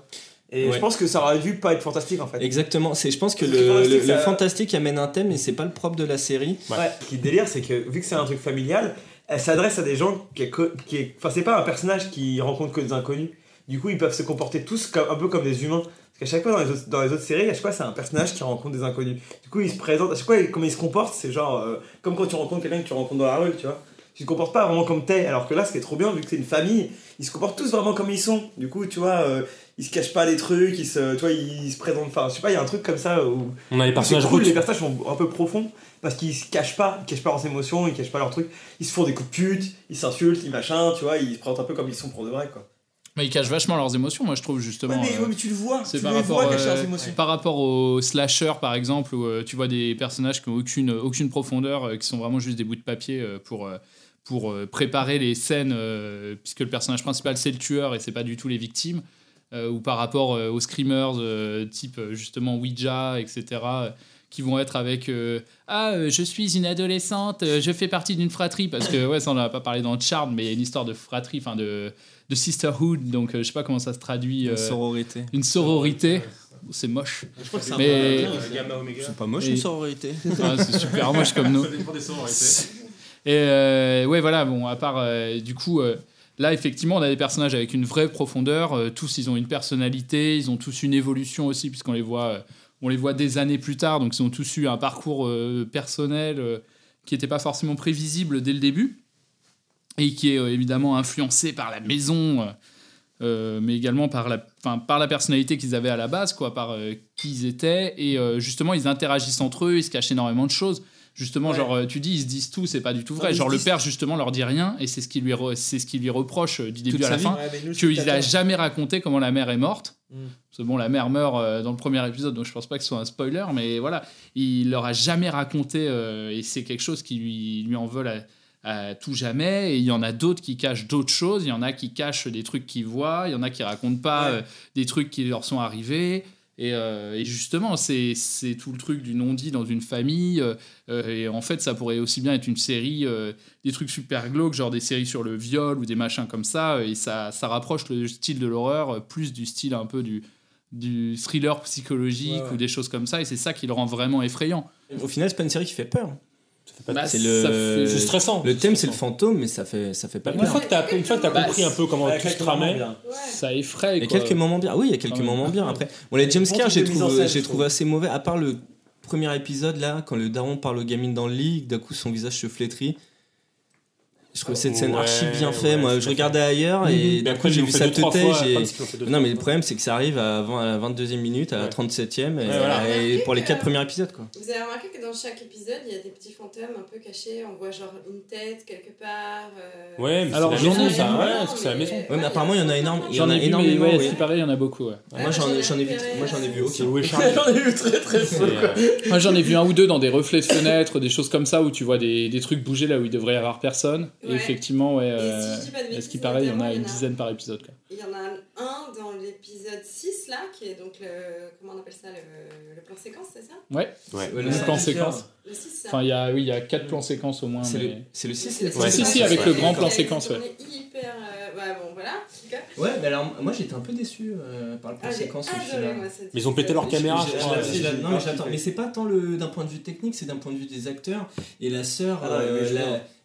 Et Ouais. je pense que ça aurait dû pas être fantastique en fait. Exactement. C'est, je pense que Le le, fantastique, le- le ça- fantastique amène un thème, mais c'est pas le propre de la série. Ouais. Ce qui est délire, c'est que vu que c'est un truc familial, elle s'adresse à des gens qui est, co- qui est- enfin c'est pas un personnage qui rencontre que des inconnus. Du coup, ils peuvent se comporter tous comme, un peu comme des humains. Parce qu'à chaque fois dans les, autres, dans les autres séries, à chaque fois c'est un personnage qui rencontre des inconnus. Du coup, il se présente, à chaque fois, comment il se comporte, c'est genre euh, comme quand tu rencontres quelqu'un que tu rencontres dans la rue, tu vois. Tu te comportes pas vraiment comme t'es, alors que là, ce qui est trop bien, vu que c'est une famille, ils se comportent tous vraiment comme ils sont. Du coup, tu vois, euh, ils se cachent pas les trucs, ils se, tu vois, ils se présentent. Enfin, je sais pas, il y a un truc comme ça où On a les personnages cool, les personnages sont un peu profonds parce qu'ils se cachent pas, ils cachent pas leurs émotions, ils cachent pas leurs trucs. Ils se font des coups de pute, ils s'insultent, ils machin, tu vois, ils se présentent un peu comme ils sont pour de vrai quoi. Mais ils cachent vachement leurs émotions, moi je trouve justement. Ouais, mais, euh, ouais, mais tu le vois, C'est tu par rapport, vois cacher euh, leurs émotions. par rapport aux slasher par exemple, où euh, tu vois des personnages qui n'ont aucune, aucune profondeur, euh, qui sont vraiment juste des bouts de papier euh, pour, euh, pour euh, préparer les scènes, euh, puisque le personnage principal c'est le tueur et c'est pas du tout les victimes. euh, ou par rapport euh, aux screamers euh, type justement Ouija, etc. euh, qui vont être avec euh, ah euh, je suis une adolescente euh, je fais partie d'une fratrie parce que ouais ça on en a pas parlé dans Charmed mais il y a une histoire de fratrie enfin de, de sisterhood donc euh, je sais pas comment ça se traduit Une sororité. une sororité c'est moche Je crois que c'est un Mais- peu- Gamma Omega. C'est pas moche une sororité. Ah, c'est super moche comme nous Ça dépend des sororités. Et euh, ouais, voilà, bon, à part euh, du coup, euh, là, effectivement, on a des personnages avec une vraie profondeur. euh, tous, ils ont une personnalité, ils ont tous une évolution aussi, puisqu'on les voit, les voit des années plus tard. Donc, ils ont tous eu un parcours personnel qui n'était pas forcément prévisible dès le début et qui est évidemment influencé par la maison. mais également par la, par la personnalité qu'ils avaient à la base, quoi, par qui ils étaient. Et justement, ils interagissent entre eux, ils se cachent énormément de choses. Justement, Ouais. genre, euh, tu dis, ils se disent tout, c'est pas du tout vrai. genre, le père, justement, leur dit rien, et c'est ce qui lui, re- c'est ce qui lui reproche euh, du début Toute à la fin. Ouais, Qu'il a jamais raconté comment la mère est morte. Mm. Parce que bon, la mère meurt euh, dans le premier épisode, donc je pense pas que ce soit un spoiler, mais voilà, il leur a jamais raconté, euh, et c'est quelque chose qui lui, lui en veut à tout jamais, et il y en a d'autres qui cachent d'autres choses, il y en a qui cachent des trucs qu'ils voient, il y en a qui racontent pas Ouais. euh, des trucs qui leur sont arrivés. Et, euh, et justement, c'est tout le truc du non-dit dans une famille. euh, euh, et en fait, ça pourrait aussi bien être une série, des trucs super glauques, genre des séries sur le viol ou des machins comme ça. Et ça, ça rapproche le style de l'horreur plus du style un peu du, du thriller psychologique Ouais, ouais. ou des choses comme ça. Et c'est ça qui le rend vraiment effrayant. Au final, c'est pas une série qui fait peur. Bah, c'est le- stressant. Le thème, c'est le fantôme, mais ça fait, ça fait pas Une peur. fois que t'as une fois que t'as Bah, compris un peu comment tout se tramait. Ça effraie. Il y a quelques moments bien. Oui, il y a quelques moments bien. Après, bon, les jumpscares, j'ai trouvé, assez mauvais. À part le premier épisode là, quand le daron parle aux gamines dans le lit, d'un coup son visage se flétrit. Je trouvais cette scène Ouais, archi bien ouais, faite. Moi, je regardais ailleurs et Mais d'un après, coup j'ai vu ça teuter. deux, Non, mais le problème, c'est que ça arrive à, 20 à la 22e minute, à la Ouais. 37e, et, Ouais, voilà. et pour les Ouais. 4 premiers épisodes. Quoi. Vous avez remarqué que dans chaque épisode, il y a des petits fantômes un peu cachés. On voit genre une tête quelque part. euh, Ouais, mais Alors, c'est la j'en ai maison, vu, ça. Ouais, mais- parce que c'est la maison. Ouais, mais apparemment, il y en a énorme- il y en J'en a ai vu, mais énormément, ouais, paraît, il y en a beaucoup. moi, j'en ai, j'en ai vu, moi, j'en ai vu aucun. J'en ai vu très très peu. Moi, j'en ai vu un ou deux dans des reflets de fenêtres, des choses comme ça, où tu vois des, des trucs bouger là où il devrait y avoir personne. Et Ouais. effectivement, ouais. Et euh, si je dis pas de à ce bêtises, qui paraît, il y en a une dizaine par épisode. Quoi. Il y en a un dans l'épisode 6 là, qui est donc le. Comment on appelle ça Le, le plan séquence, c'est ça? Ouais, Ouais. Ouais, le plan séquence. Le 6 ça. Enfin, il y a, oui, il y a quatre plans séquences au moins. C'est le, mais- c'est le 6 C'est- les c'est- Ouais, si, si, avec le grand plan c'est séquence, ouais. hyper. euh, Ouais, bon, voilà. Ouais, mais alors moi j'étais un peu déçu euh, par le plan Ah, séquence au final. Mais ils ont pété leur caméra, Je- je je- crois. je- ouais. je- j'ai non, mais j'attends, mais c'est pas tant le d'un point de vue technique, c'est d'un point de vue des acteurs et la sœur,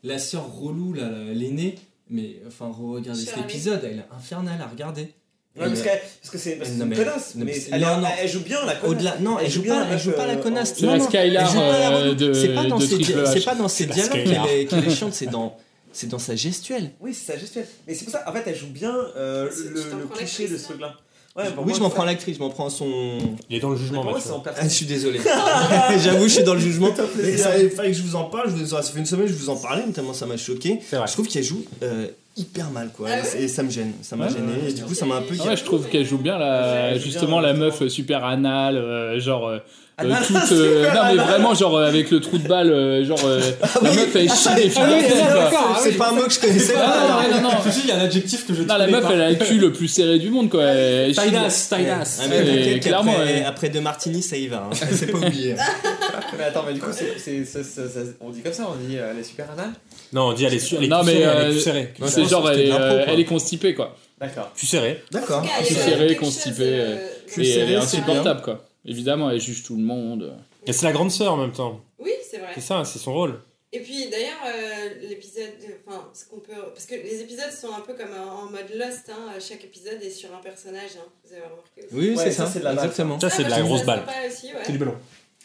Euh, la, sœur relou, l'aînée. Mais enfin, regardez cet épisode, elle est infernale à regarder. Ouais, parce, que, parce que c'est parce que c'est Non, une mais- connasse. non, Mais elle, non, non. joue bien la connasse. Non, elle, Elle joue bien pas, la elle joue pas la euh, connasse. C'est Non, la non, Skylar euh, de, C'est pas dans de ses, pas dans dialogues qu'elle est, chiante, c'est dans, c'est dans sa gestuelle. Oui, c'est ça, gestuelle. Mais c'est pour ça, en fait, elle joue bien euh, C'est- le, cliché de ce hein. truc-là. Ouais, oui, moi, je m'en prends à l'actrice, je m'en prends à son. Il est dans le jugement, moi, Mathieu. c'est en Ah, je suis désolé. J'avoue, je suis dans le jugement. Mais ça, il fallait que je vous en parle. Je vous, ça fait une semaine que je vous en parlais, tellement ça m'a choqué. Je trouve qu'elle joue euh, hyper mal, quoi. Ah et ça me gêne. Ça m'a Ouais. gêné. Et du coup, ça m'a un peu. Ah ouais, je trouve qu'elle joue bien, la, justement, bien, la meuf super anale, euh, genre. euh, euh, toute, euh, non, mais vraiment, genre euh, avec le trou de balle, euh, genre. euh, la meuf, elle chie les filles Ah oui, de c'est quoi. d'accord, c'est pas un mot que je connaissais Ah, pas. non, non, non, non. Il y a un adjectif que je Non, la meuf, elle a le cul le plus serré du monde, quoi. Ah, Ouais, t'inquiète clairement, après deux martinis, ça y va. Hein. C'est pas oublié. Mais attends, mais du coup, on dit comme ça, on dit euh, elle est super anal Non, on dit elle est elle est Non, plus mais, serrée, elle est plus serrée. Ouais, C'est genre, elle est, elle est constipée, quoi. D'accord. Plus serrée. D'accord. Plus a serré, quelque constipé, chose, euh, euh, Plus Et serré, elle est c'est insupportable, quoi. Évidemment, elle juge tout le monde. Et c'est la grande sœur en même temps. Oui, c'est vrai. C'est ça, c'est son rôle. Et puis d'ailleurs, euh, l'épisode, enfin, ce qu'on peut. Parce que les épisodes sont un peu comme en en mode Lost, hein, chaque épisode est sur un personnage, hein, vous avez remarqué aussi. Oui, Ouais, c'est ça, ça. c'est balle. Exactement. Ça, c'est de la je grosse balle. ouais, C'est du ballon.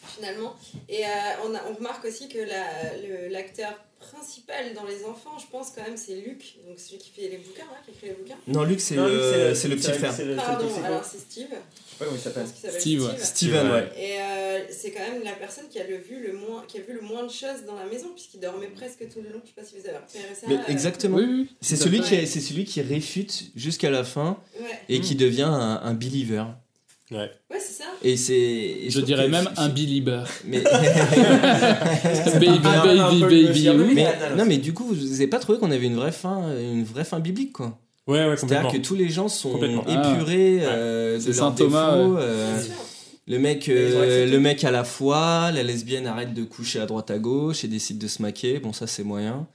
Finalement. Et euh, on, a- on remarque aussi que la- le- l'acteur principal dans Les Enfants, je pense quand même, c'est Luc, donc celui qui fait les bouquins, hein, qui écrit les bouquins. Non, Luc, c'est le, c'est le petit frère. Le, le Pardon, alors c'est Steve. Je sais pas comment il s'appelle. Steve, Steve. ouais. Steven, ouais. Et euh, c'est quand même la personne qui a, le vu le moins, qui a vu le moins de choses dans la maison, puisqu'il dormait presque tout le long. Je sais pas si vous avez repéré ça. Mais euh, exactement. Oui, oui. C'est celui, fait. qui celui qui réfute jusqu'à la fin Ouais, et qui devient un, un believer. Ouais. ouais c'est ça. Et c'est. Je dirais même un belieber. Mais, Baby, Ah, baby, baby. mais- non, mais du coup, vous avez pas trouvé qu'on avait une vraie fin, une vraie fin biblique, quoi. Ouais, ouais, C'est-à-dire que tous les gens sont épurés euh, de C'est leurs défauts, ouais. euh, le mec, euh, le mec à la foi, la lesbienne arrête de coucher à droite à gauche et décide de se maquer. Bon, ça c'est moyen.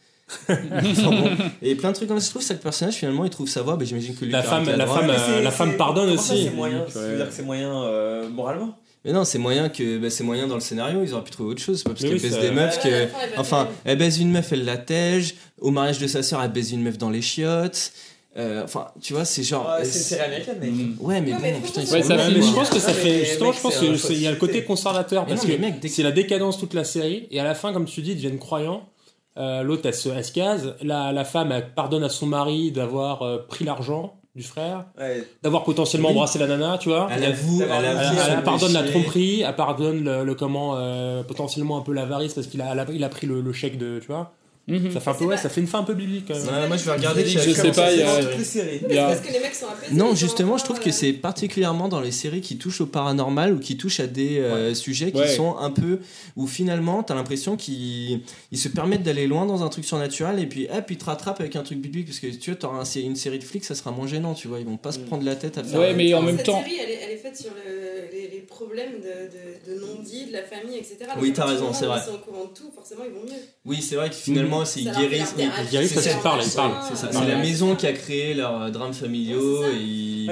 Et plein de trucs comme ça. Je trouve que chaque personnage finalement il trouve sa voie. Ben, J'imagine que lui La femme- la femme, Mais euh, c'est- la femme c'est- pardonne ça, aussi. C'est moyen. Ça ouais. que c'est moyen euh, moralement? Mais non, c'est moyen que ben, c'est moyen dans le scénario. Ils auraient pu trouver autre chose. C'est pas parce Mais qu'elle oui, baise ça- des meufs Ouais, à que. elle va Enfin, elle baise une meuf, elle la tège. Au mariage de sa sœur, elle baise une meuf dans les chiottes. Euh, Enfin, tu vois, c'est genre. Ah, c'est une série américaine, mec. Mm. Ouais, mais Ouais, mais bon, putain, ils Ouais, ça fait- mais je pense que ça Ah, fait. mais Justement, je pense c'est que un c'est- il y a le côté conservateur Mais parce non, que mais mec, dès que- c'est la décadence toute la série et à la fin, comme tu dis, ils deviennent croyants. Euh, L'autre, elle se, elle se case. La, la femme, elle pardonne à son mari d'avoir euh, pris l'argent du frère, Ouais. d'avoir potentiellement Oui. embrassé la nana, tu vois. Elle avoue, elle pardonne la tromperie, elle pardonne le, le comment, euh, potentiellement un peu l'avarice parce qu'il a, a, il a pris le, le chèque de, tu vois. Mhm. Ça fait un peu, ouais, ça fait une fin un peu biblique quand même. Ouais, moi, je vais regarder Je sais pas, il y a- les séries. Il y C'est a- parce que les mecs sont. Non, justement, je trouve pas, que euh, c'est particulièrement dans les séries qui touchent au paranormal ou qui touchent à des euh, sujets qui Ouais. sont un peu où finalement t'as l'impression qu'ils ils se permettent d'aller loin dans un truc surnaturel et puis hop ils te rattrapent avec un truc biblique parce que tu vois t'auras un- une série de flics ça sera moins gênant tu vois ils vont pas se prendre la tête à faire Ouais, mais en même cette temps- série, elle est, elle est faite sur le- les, les problèmes de, de, de non-dits, de la famille, etc. Donc, Oui, t'as raison, c'est vrai. Ils sont au courant de tout, forcément, ils vont mieux. oui c'est vrai que finalement c'est ils guérissent ils- guérissent parce qu'ils parlent, ils parlent, c'est ça, c'est voilà. la maison qui a créé leurs drames familiaux Il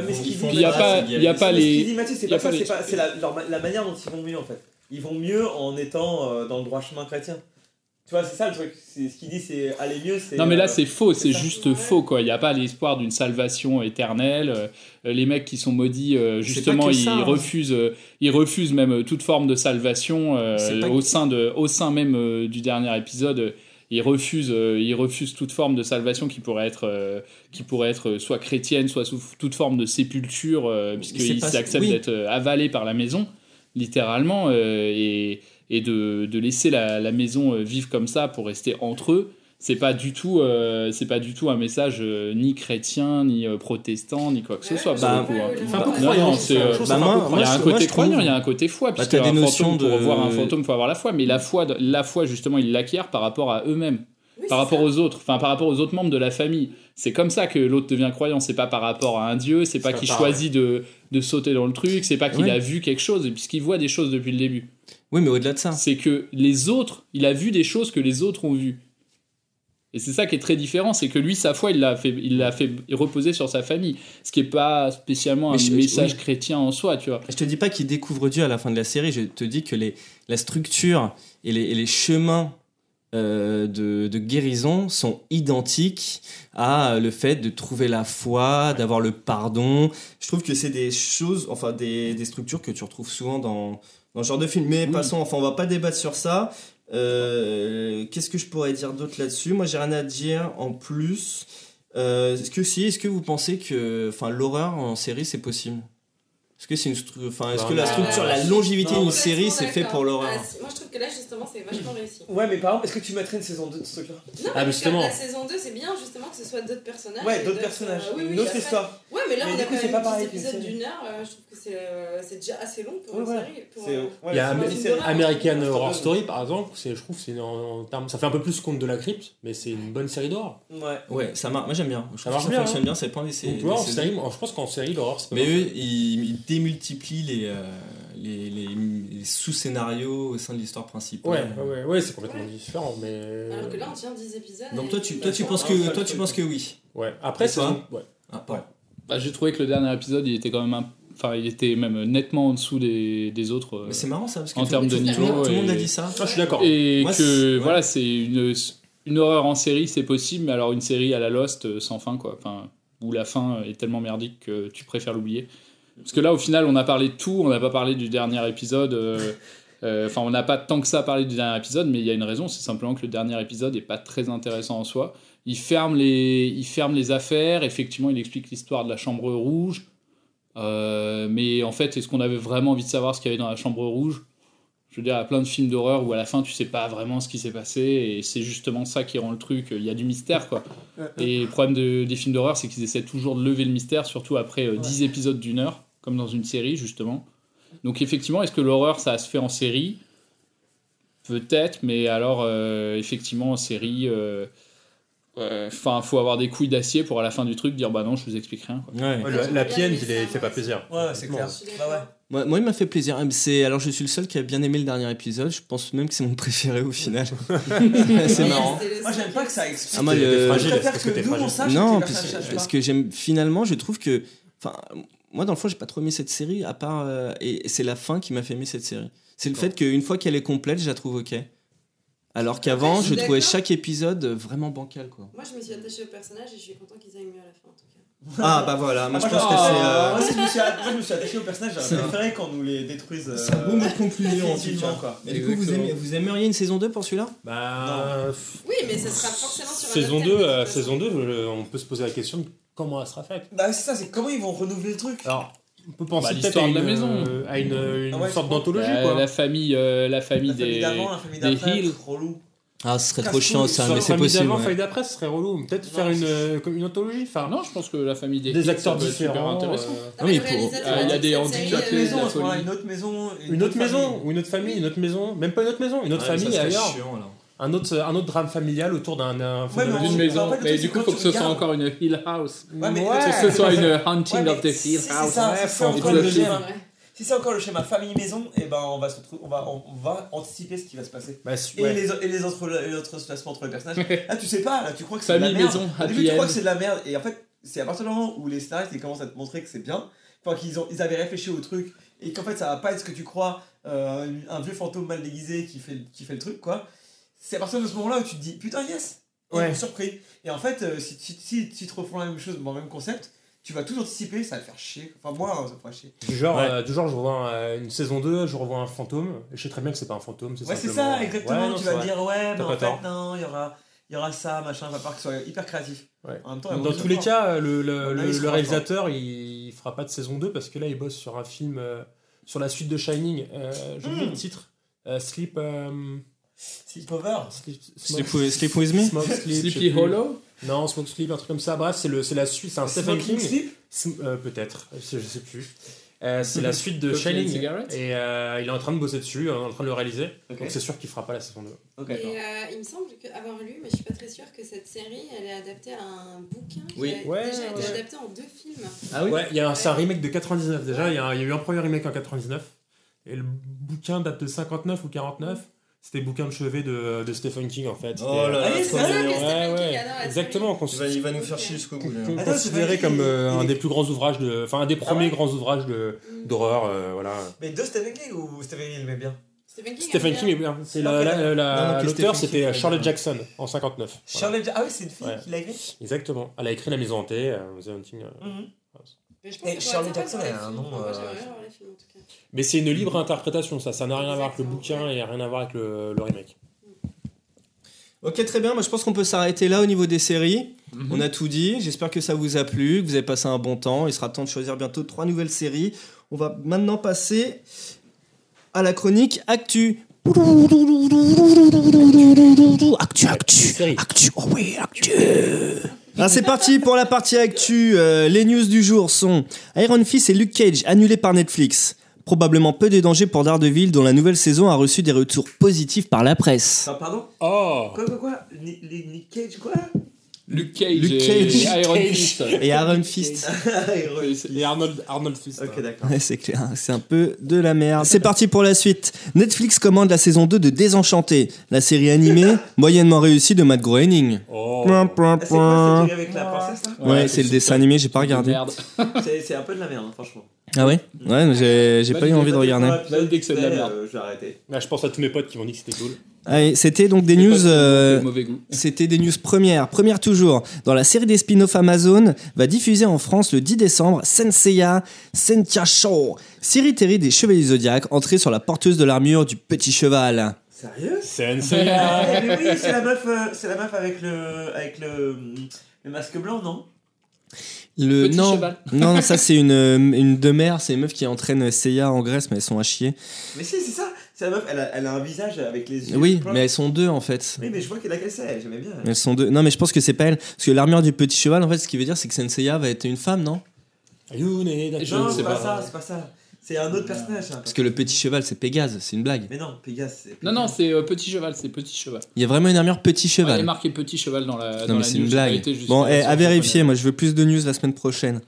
y a pas- les- qu'il dit Mathieu, c'est y a pas ça, c'est la, manière dont ils vont mieux en fait. Ils vont mieux en étant euh, dans le droit chemin chrétien. Tu vois, c'est ça le truc. C'est- Ce qu'il dit, c'est aller mieux. Non mais là euh, c'est faux, c'est juste Ouais. faux quoi. Il n'y a pas l'espoir d'une salvation éternelle. Euh, les mecs qui sont maudits, justement, ils ça, hein. refusent, ils refusent même toute forme de salvation euh, au que- sein de, au sein même euh, du dernier épisode. Ils refusent, euh, toute forme de salvation qui pourrait être, euh, qui pourrait être euh, soit chrétienne, soit sous toute forme de sépulture, euh, pas- oui. d'être avalés par la maison, littéralement, et, et de, de laisser la, la maison vivre comme ça pour rester entre eux c'est pas du tout euh, c'est pas du tout un message euh, ni chrétien ni euh, protestant ni quoi que ce soit bah, hein. un peu croyant. Il y a un côté croyant il y a un côté foi Bah, puisque t'as des un notions fantôme, pour de- voir un fantôme faut avoir la foi mais la foi la foi justement ils l'acquièrent par rapport à eux-mêmes Oui, par rapport ça. aux autres enfin par rapport aux autres membres de la famille c'est comme ça que l'autre devient croyant c'est pas par rapport à un dieu c'est pas qu'il choisit de, de sauter dans le truc c'est pas qu'il Ouais. a vu quelque chose puisqu'il voit des choses depuis le début oui mais au-delà de ça c'est que les autres, il a vu des choses que les autres ont vues. Et c'est ça qui est très différent, c'est que lui, sa foi, il l'a fait, il l'a fait reposer sur sa famille, ce qui est pas spécialement un je- message oui. chrétien en soi, tu vois. Je te dis pas qu'il découvre Dieu à la fin de la série, je te dis que les, la structure et les, et les chemins euh, de, de guérison sont identiques à le fait de trouver la foi, d'avoir le pardon. Je trouve que c'est des choses, enfin des, des structures que tu retrouves souvent dans, dans ce genre de film. Mais Oui. passons, enfin on va pas débattre sur ça. Euh, Qu'est-ce que je pourrais dire d'autre là-dessus? Moi j'ai rien à dire en plus. Euh, est-ce que si, est-ce que vous pensez que, enfin l'horreur en série c'est possible? Est-ce que c'est une, stru- enfin est-ce Non, que la structure, la Euh, longévité d'une série c'est fait pour l'horreur Moi, je trouve que là, justement, c'est vachement réussi. Ouais, mais par exemple, est-ce que tu mettrais une saison 2 de ce truc-là? Non, Ah, mais justement. La saison 2, c'est bien justement que ce soit d'autres personnages. Ouais, d'autres personnages. euh, oui, oui, une autre histoire. Ouais, mais là, Mais on du a coup, quand c'est même pas 10 pareil qu'une épisodes d'une heure. euh, je trouve que c'est euh, c'est déjà assez long pour Ouais, une série. pour, C'est- euh, ouais, Il y a. American Horror. Story par exemple, c'est, je trouve que c'est en, en termes, ça fait un peu plus conte de la crypte, mais c'est une bonne série d'horreur. Ouais. Ouais, ça marche. Moi j'aime bien. Je trouve marche que ça fonctionne hein. bien. C'est pas des séries. tu vois, en des série, saisons. moi, je pense qu'en série l'horreur c'est pas Mais eux, ils, les, euh, les, les, les sous-scénarios au sein de l'histoire principale. Ouais, ouais, ouais, c'est complètement Ouais. différent, mais. Alors que là, on tient 10 épisodes. Donc toi, tu, toi, tu penses que, toi, tu penses que oui. Ouais, après, c'est. toi Ouais. Ah. Bah, j'ai trouvé que le dernier épisode, il était quand même un- Enfin, il était même nettement en dessous des, des autres. euh, Mais c'est marrant ça parce que En tout, termes de niveau monde- tout le monde a dit ça. Ah, je suis d'accord. Et Moi, que voilà, c'est une, une horreur en série, c'est possible, mais alors une série à la Lost euh, sans fin, quoi. Enfin, où la fin est tellement merdique que tu préfères l'oublier. Parce que là, au final, on a parlé de tout, on n'a pas parlé du dernier épisode. euh, euh, Enfin, on n'a pas tant que ça parlé du dernier épisode, mais il y a une raison, c'est simplement que le dernier épisode est pas très intéressant en soi. Il ferme les, il ferme les affaires, effectivement, il explique l'histoire de la chambre rouge. Euh, mais en fait, est-ce qu'on avait vraiment envie de savoir ce qu'il y avait dans la chambre rouge? Je veux dire, il y a plein de films d'horreur où à la fin, tu sais pas vraiment ce qui s'est passé, et c'est justement ça qui rend le truc. Il y a du mystère, quoi. Et le problème de- des films d'horreur, c'est qu'ils essaient toujours de lever le mystère, surtout après euh, 10 épisodes d'une heure, comme dans une série, justement. Donc, effectivement, est-ce que l'horreur, ça se fait en série? Peut-être, mais alors, euh, effectivement, en série. euh, Enfin, faut avoir des couilles d'acier pour à la fin du truc dire bah non, je vous explique rien. Quoi. Ouais. Ouais, le- la pienne, il, fait pas plaisir. Ouais, c'est clair. Je suis Bah ouais. Moi, moi, il m'a fait plaisir. Ah, C'est alors je suis le seul qui a bien aimé le dernier épisode. Je pense même que c'est mon préféré au final. c'est marrant. Moi, j'aime pas que ça explique. Ah, moi, le- fragile, préfère parce que, que t'es nous, on fragile. sache non, que parce, que j'aime finalement, je trouve que, enfin, moi dans le fond, j'ai pas trop aimé cette série. À part euh, et c'est la fin qui m'a fait aimer cette série. C'est le fait qu'une fois qu'elle est complète, je la trouve ok. Alors qu'avant, je trouvais chaque épisode vraiment bancal quoi. Moi, je me suis attachée au personnage et je suis content qu'ils aillent mieux à la fin, en tout cas. Ah bah voilà, moi je pense que c'est. euh, moi, si je me suis a- moi, je me suis attaché au personnage, C'est j'aurais préféré qu'on nous les détruise. euh, C'est un bon mot de conclusion en tout cas. quoi. Mais du coup, vous, Exactement. aimez- vous aimeriez une saison 2 pour celui-là? Bah. Oui, mais ça sera forcément sur Saison autre 2, thème, de euh, toute façon. saison 2 euh, on peut se poser la question de comment elle sera faite. Bah, c'est ça, c'est comment ils vont renouveler le truc. Alors, on peut penser Bah, peut-être l'histoire à de la une, maison. euh, à une, une Ah ouais, sorte d'anthologie, La, quoi. la famille, euh, la famille La famille des. d'avant, la famille des d'après, Hill. relou. Ah, ce serait trop chiant ça, mais c'est famille possible. d'avant, ouais. famille d'après, ce serait relou. Peut-être faire une, euh, une anthologie. Enfin, Non, je pense que la famille des, des acteurs être super différents. intéressant. euh, Non, mais Oui, le pour- Ah, il y a des Une euh, maison, la une autre maison. Une autre maison, ou une autre famille, une autre maison, même pas une autre maison, une autre Ouais, famille ailleurs. Un autre, un autre drame familial autour d'un d'un Ouais, phénomène. mais D'une en maison. fait, mais du coup, quand faut que ce soit encore une Hill House. Ouais, mais Ouais. Que ce soit une Hunting of the si Hill House. ça, ouais, si faut c'est en encore le schéma. Si c'est encore le schéma famille-maison, et ben on va, se retrouver- on, va, on va anticiper ce qui va se passer. Bah, Et, les, et les autres les autres placements entre les personnages. Là, tu sais pas, là, tu crois que c'est de la merde. maison, Au début, tu crois que c'est de la merde. Et en fait, c'est à partir du moment où les scénaristes ils commencent à te montrer que c'est bien, enfin, qu'ils ont, ils avaient réfléchi au truc, et qu'en fait, ça va pas être ce que tu crois, euh, un, un vieux fantôme mal déguisé qui fait, qui fait le truc, quoi. C'est à partir de ce moment-là où tu te dis, putain, yes Ils Ouais. surpris. Et en fait, euh, si, si, si, si te refont la même chose, bon, le même concept, tu vas tout anticiper, ça va te faire chier. Enfin, moi, ça me fera chier. Du genre, Ouais. euh, du genre, je revois euh, une saison 2, je revois un fantôme, et je sais très bien que c'est pas un fantôme. Ouais, c'est simplement- ça, exactement. Ouais, non, tu c'est vas vrai. dire, ouais, mais en fait, non, il y aura, il y aura ça, machin, va falloir que ce soit hyper créatif. Ouais. En même temps, Dans, il y a dans beaucoup tous les cas, le, le, À mon le- avis, il le réalisateur, il, fera pas de saison 2 parce que là, il bosse sur un film, euh, sur la suite de Shining. Euh, J'ai oublié Hmm. le titre. Euh, Sleep. Sleepover. Sleep, Sleep Smoke- Sleep with me? Smoke Sleep. Sleepy. Hollow? Non, Smoke Sleep, un truc comme ça. Bref, c'est le- c'est la suite, c'est un Stephen King. Sleep euh, Peut-être, je je sais plus. Euh, c'est la suite de Coffee Shining. Et euh, il est en train de bosser dessus, en train de le réaliser. Donc c'est sûr qu'il fera pas la saison 2. Ok, Et euh, il me semble que, avoir lu, mais je suis pas très sûre que cette série, elle est adaptée à un bouquin qui Oui. a Ouais, déjà été ouais. adapté en deux films. Ah oui Ouais, il y a un- c'est un remake de 99 déjà. Il y, a, il y a eu un premier remake en 99. Et le bouquin date de 59 ou 49. C'était le bouquin de chevet de, de Stephen King en fait. Oh là là, Ah oui, trop c'est Ouais, ouais, exactement. Il va, il va nous faire chier jusqu'au bout. Attends, considéré comme euh, un des plus grands ouvrages de, enfin un des premiers ouais grands ouvrages de Mm. d'horreur, euh, voilà. Mais de Stephen King ou Stephen King il l'aimait bien Stephen King, Stephen King est bien. C'est l'auteur, c'était Charlotte. Jackson en 59. Voilà. Charlotte Ah oui, c'est une fille Ouais. qui l'a écrit Exactement. Elle a écrit La Maison hantée, euh, The Hunting. euh. Mhm. Mais je pense Et que Shirley ça pourrait être Jackson, a un nom. Moi, euh, j'aimerais bien voir les films en tout cas. Mais c'est une libre interprétation, ça. Ça n'a rien à voir avec le bouquin et rien à voir avec le, le remake. Ok, très bien. Moi, je pense qu'on peut s'arrêter là au niveau des séries. On a tout dit. J'espère que ça vous a plu, que vous avez passé un bon temps. Il sera temps de choisir bientôt trois nouvelles séries. On va maintenant passer à la chronique Actu. Actu, actu, actu, oh oui, actu. Alors c'est parti pour la partie actu. Euh, les news du jour sont Iron Fist et Luke Cage annulés par Netflix. Probablement peu de danger pour Daredevil dont la nouvelle saison a reçu des retours positifs par la presse. Ah, pardon? Oh Quoi, quoi, quoi? Ni- Ni- Nick Cage, quoi? Luke Cage, Luke et Cage. Iron Cage. Fist. Et Iron Fist. Et Arnold, Arnold Fist. Ok, d'accord. Ouais, c'est clair, c'est un peu de la merde. C'est parti pour la suite. Netflix commande la saison 2 de Désenchanté, la série animée moyennement réussie de Matt Groening. Oh. Point, point, Ah, C'est quoi point. cette série avec la princesse là Ouais, c'est le dessin animé, j'ai pas regardé. Merde. C'est un peu de la merde, hein, franchement. Ah ouais? Ouais, j'ai pas eu envie de regarder. Validé que c'est de la merde. Euh, je vais arrêter. Là, je pense à tous mes potes qui m'ont dit que c'était cool. Allez, c'était donc des news. de euh. C'était des news premières. Première toujours. Dans la série des spin-off Amazon, va diffuser en France le 10 décembre Senseiya Sentia Show. Série télé des Chevaliers du Zodiac, entrée sur la porteuse de l'armure du Petit Cheval. Sérieux? Sensei. Ah, mais oui, c'est la meuf, euh, c'est la meuf avec le, avec le, le masque blanc, non? Le Petit non, cheval. non, ça c'est une euh, une demeure, c'est une meuf qui entraîne Seiya en Grèce, mais elles sont à chier. Mais si, c'est ça. C'est la meuf. Elle a, elle a un visage avec les yeux. Oui, mais elles sont deux en fait. Oui, mais je vois qu'elle laquelle c'est. J'aimais bien. Elles sont deux. Non, mais je pense que c'est pas elle, parce que l'armure du petit cheval, en fait, ce qui veut dire, c'est que Senseiya va être une femme, non? You non, ne c'est sais pas, pas. ça. C'est pas ça. C'est un autre personnage. un Parce que le petit cheval, c'est Pégase, c'est une blague. Mais non, Pégase. c'est Non, non, c'est euh, Petit Cheval, c'est Petit Cheval. Il y a vraiment une armure petit Ouais, il est cheval. marqué Petit Cheval dans la, non, dans mais c'est une blague. Bon, eh, à vérifier, moi je veux plus de news la semaine prochaine.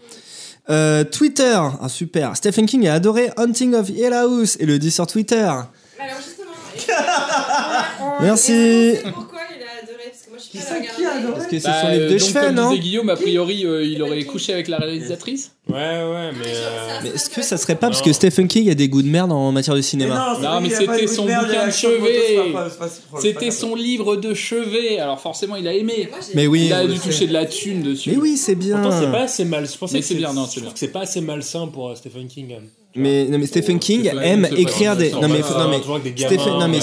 Euh, Twitter, ah super. Stephen King a adoré Hunting of Hill House et le dit sur Twitter. Alors justement, et- on- on- Merci. et on sait pourquoi il a adoré, parce que moi je suis Qui pas ça, allée qui a regarder. adoré Parce que c'est Bah, son livre euh, de donc, comme non disait Guillaume, a priori, euh, il aurait couché avec la réalisatrice? Ouais, ouais, mais. mais genre, euh, Mais est-ce que ça serait pas parce Non. que Stephen King a des goûts de merde en matière de cinéma? c'est Non, mais qu'il a pas c'était eu son merde, bouquin de chevet. c'est pas- c'est pas- c'est pas- c'est pas C'était son livre de chevet, alors forcément il a aimé. moi, j'ai- Mais oui. Il a dû toucher de la thune dessus. Mais oui, c'est bien. Pourtant, c'est pas assez mal. Je pensais Mais que c'est bien, non, c'est je trouve bien. que c'est pas assez malsain pour euh, Stephen King. quand même. Mais, non, mais Stephen King aime écrire des. Non, mais, non, mais Stephen- non, mais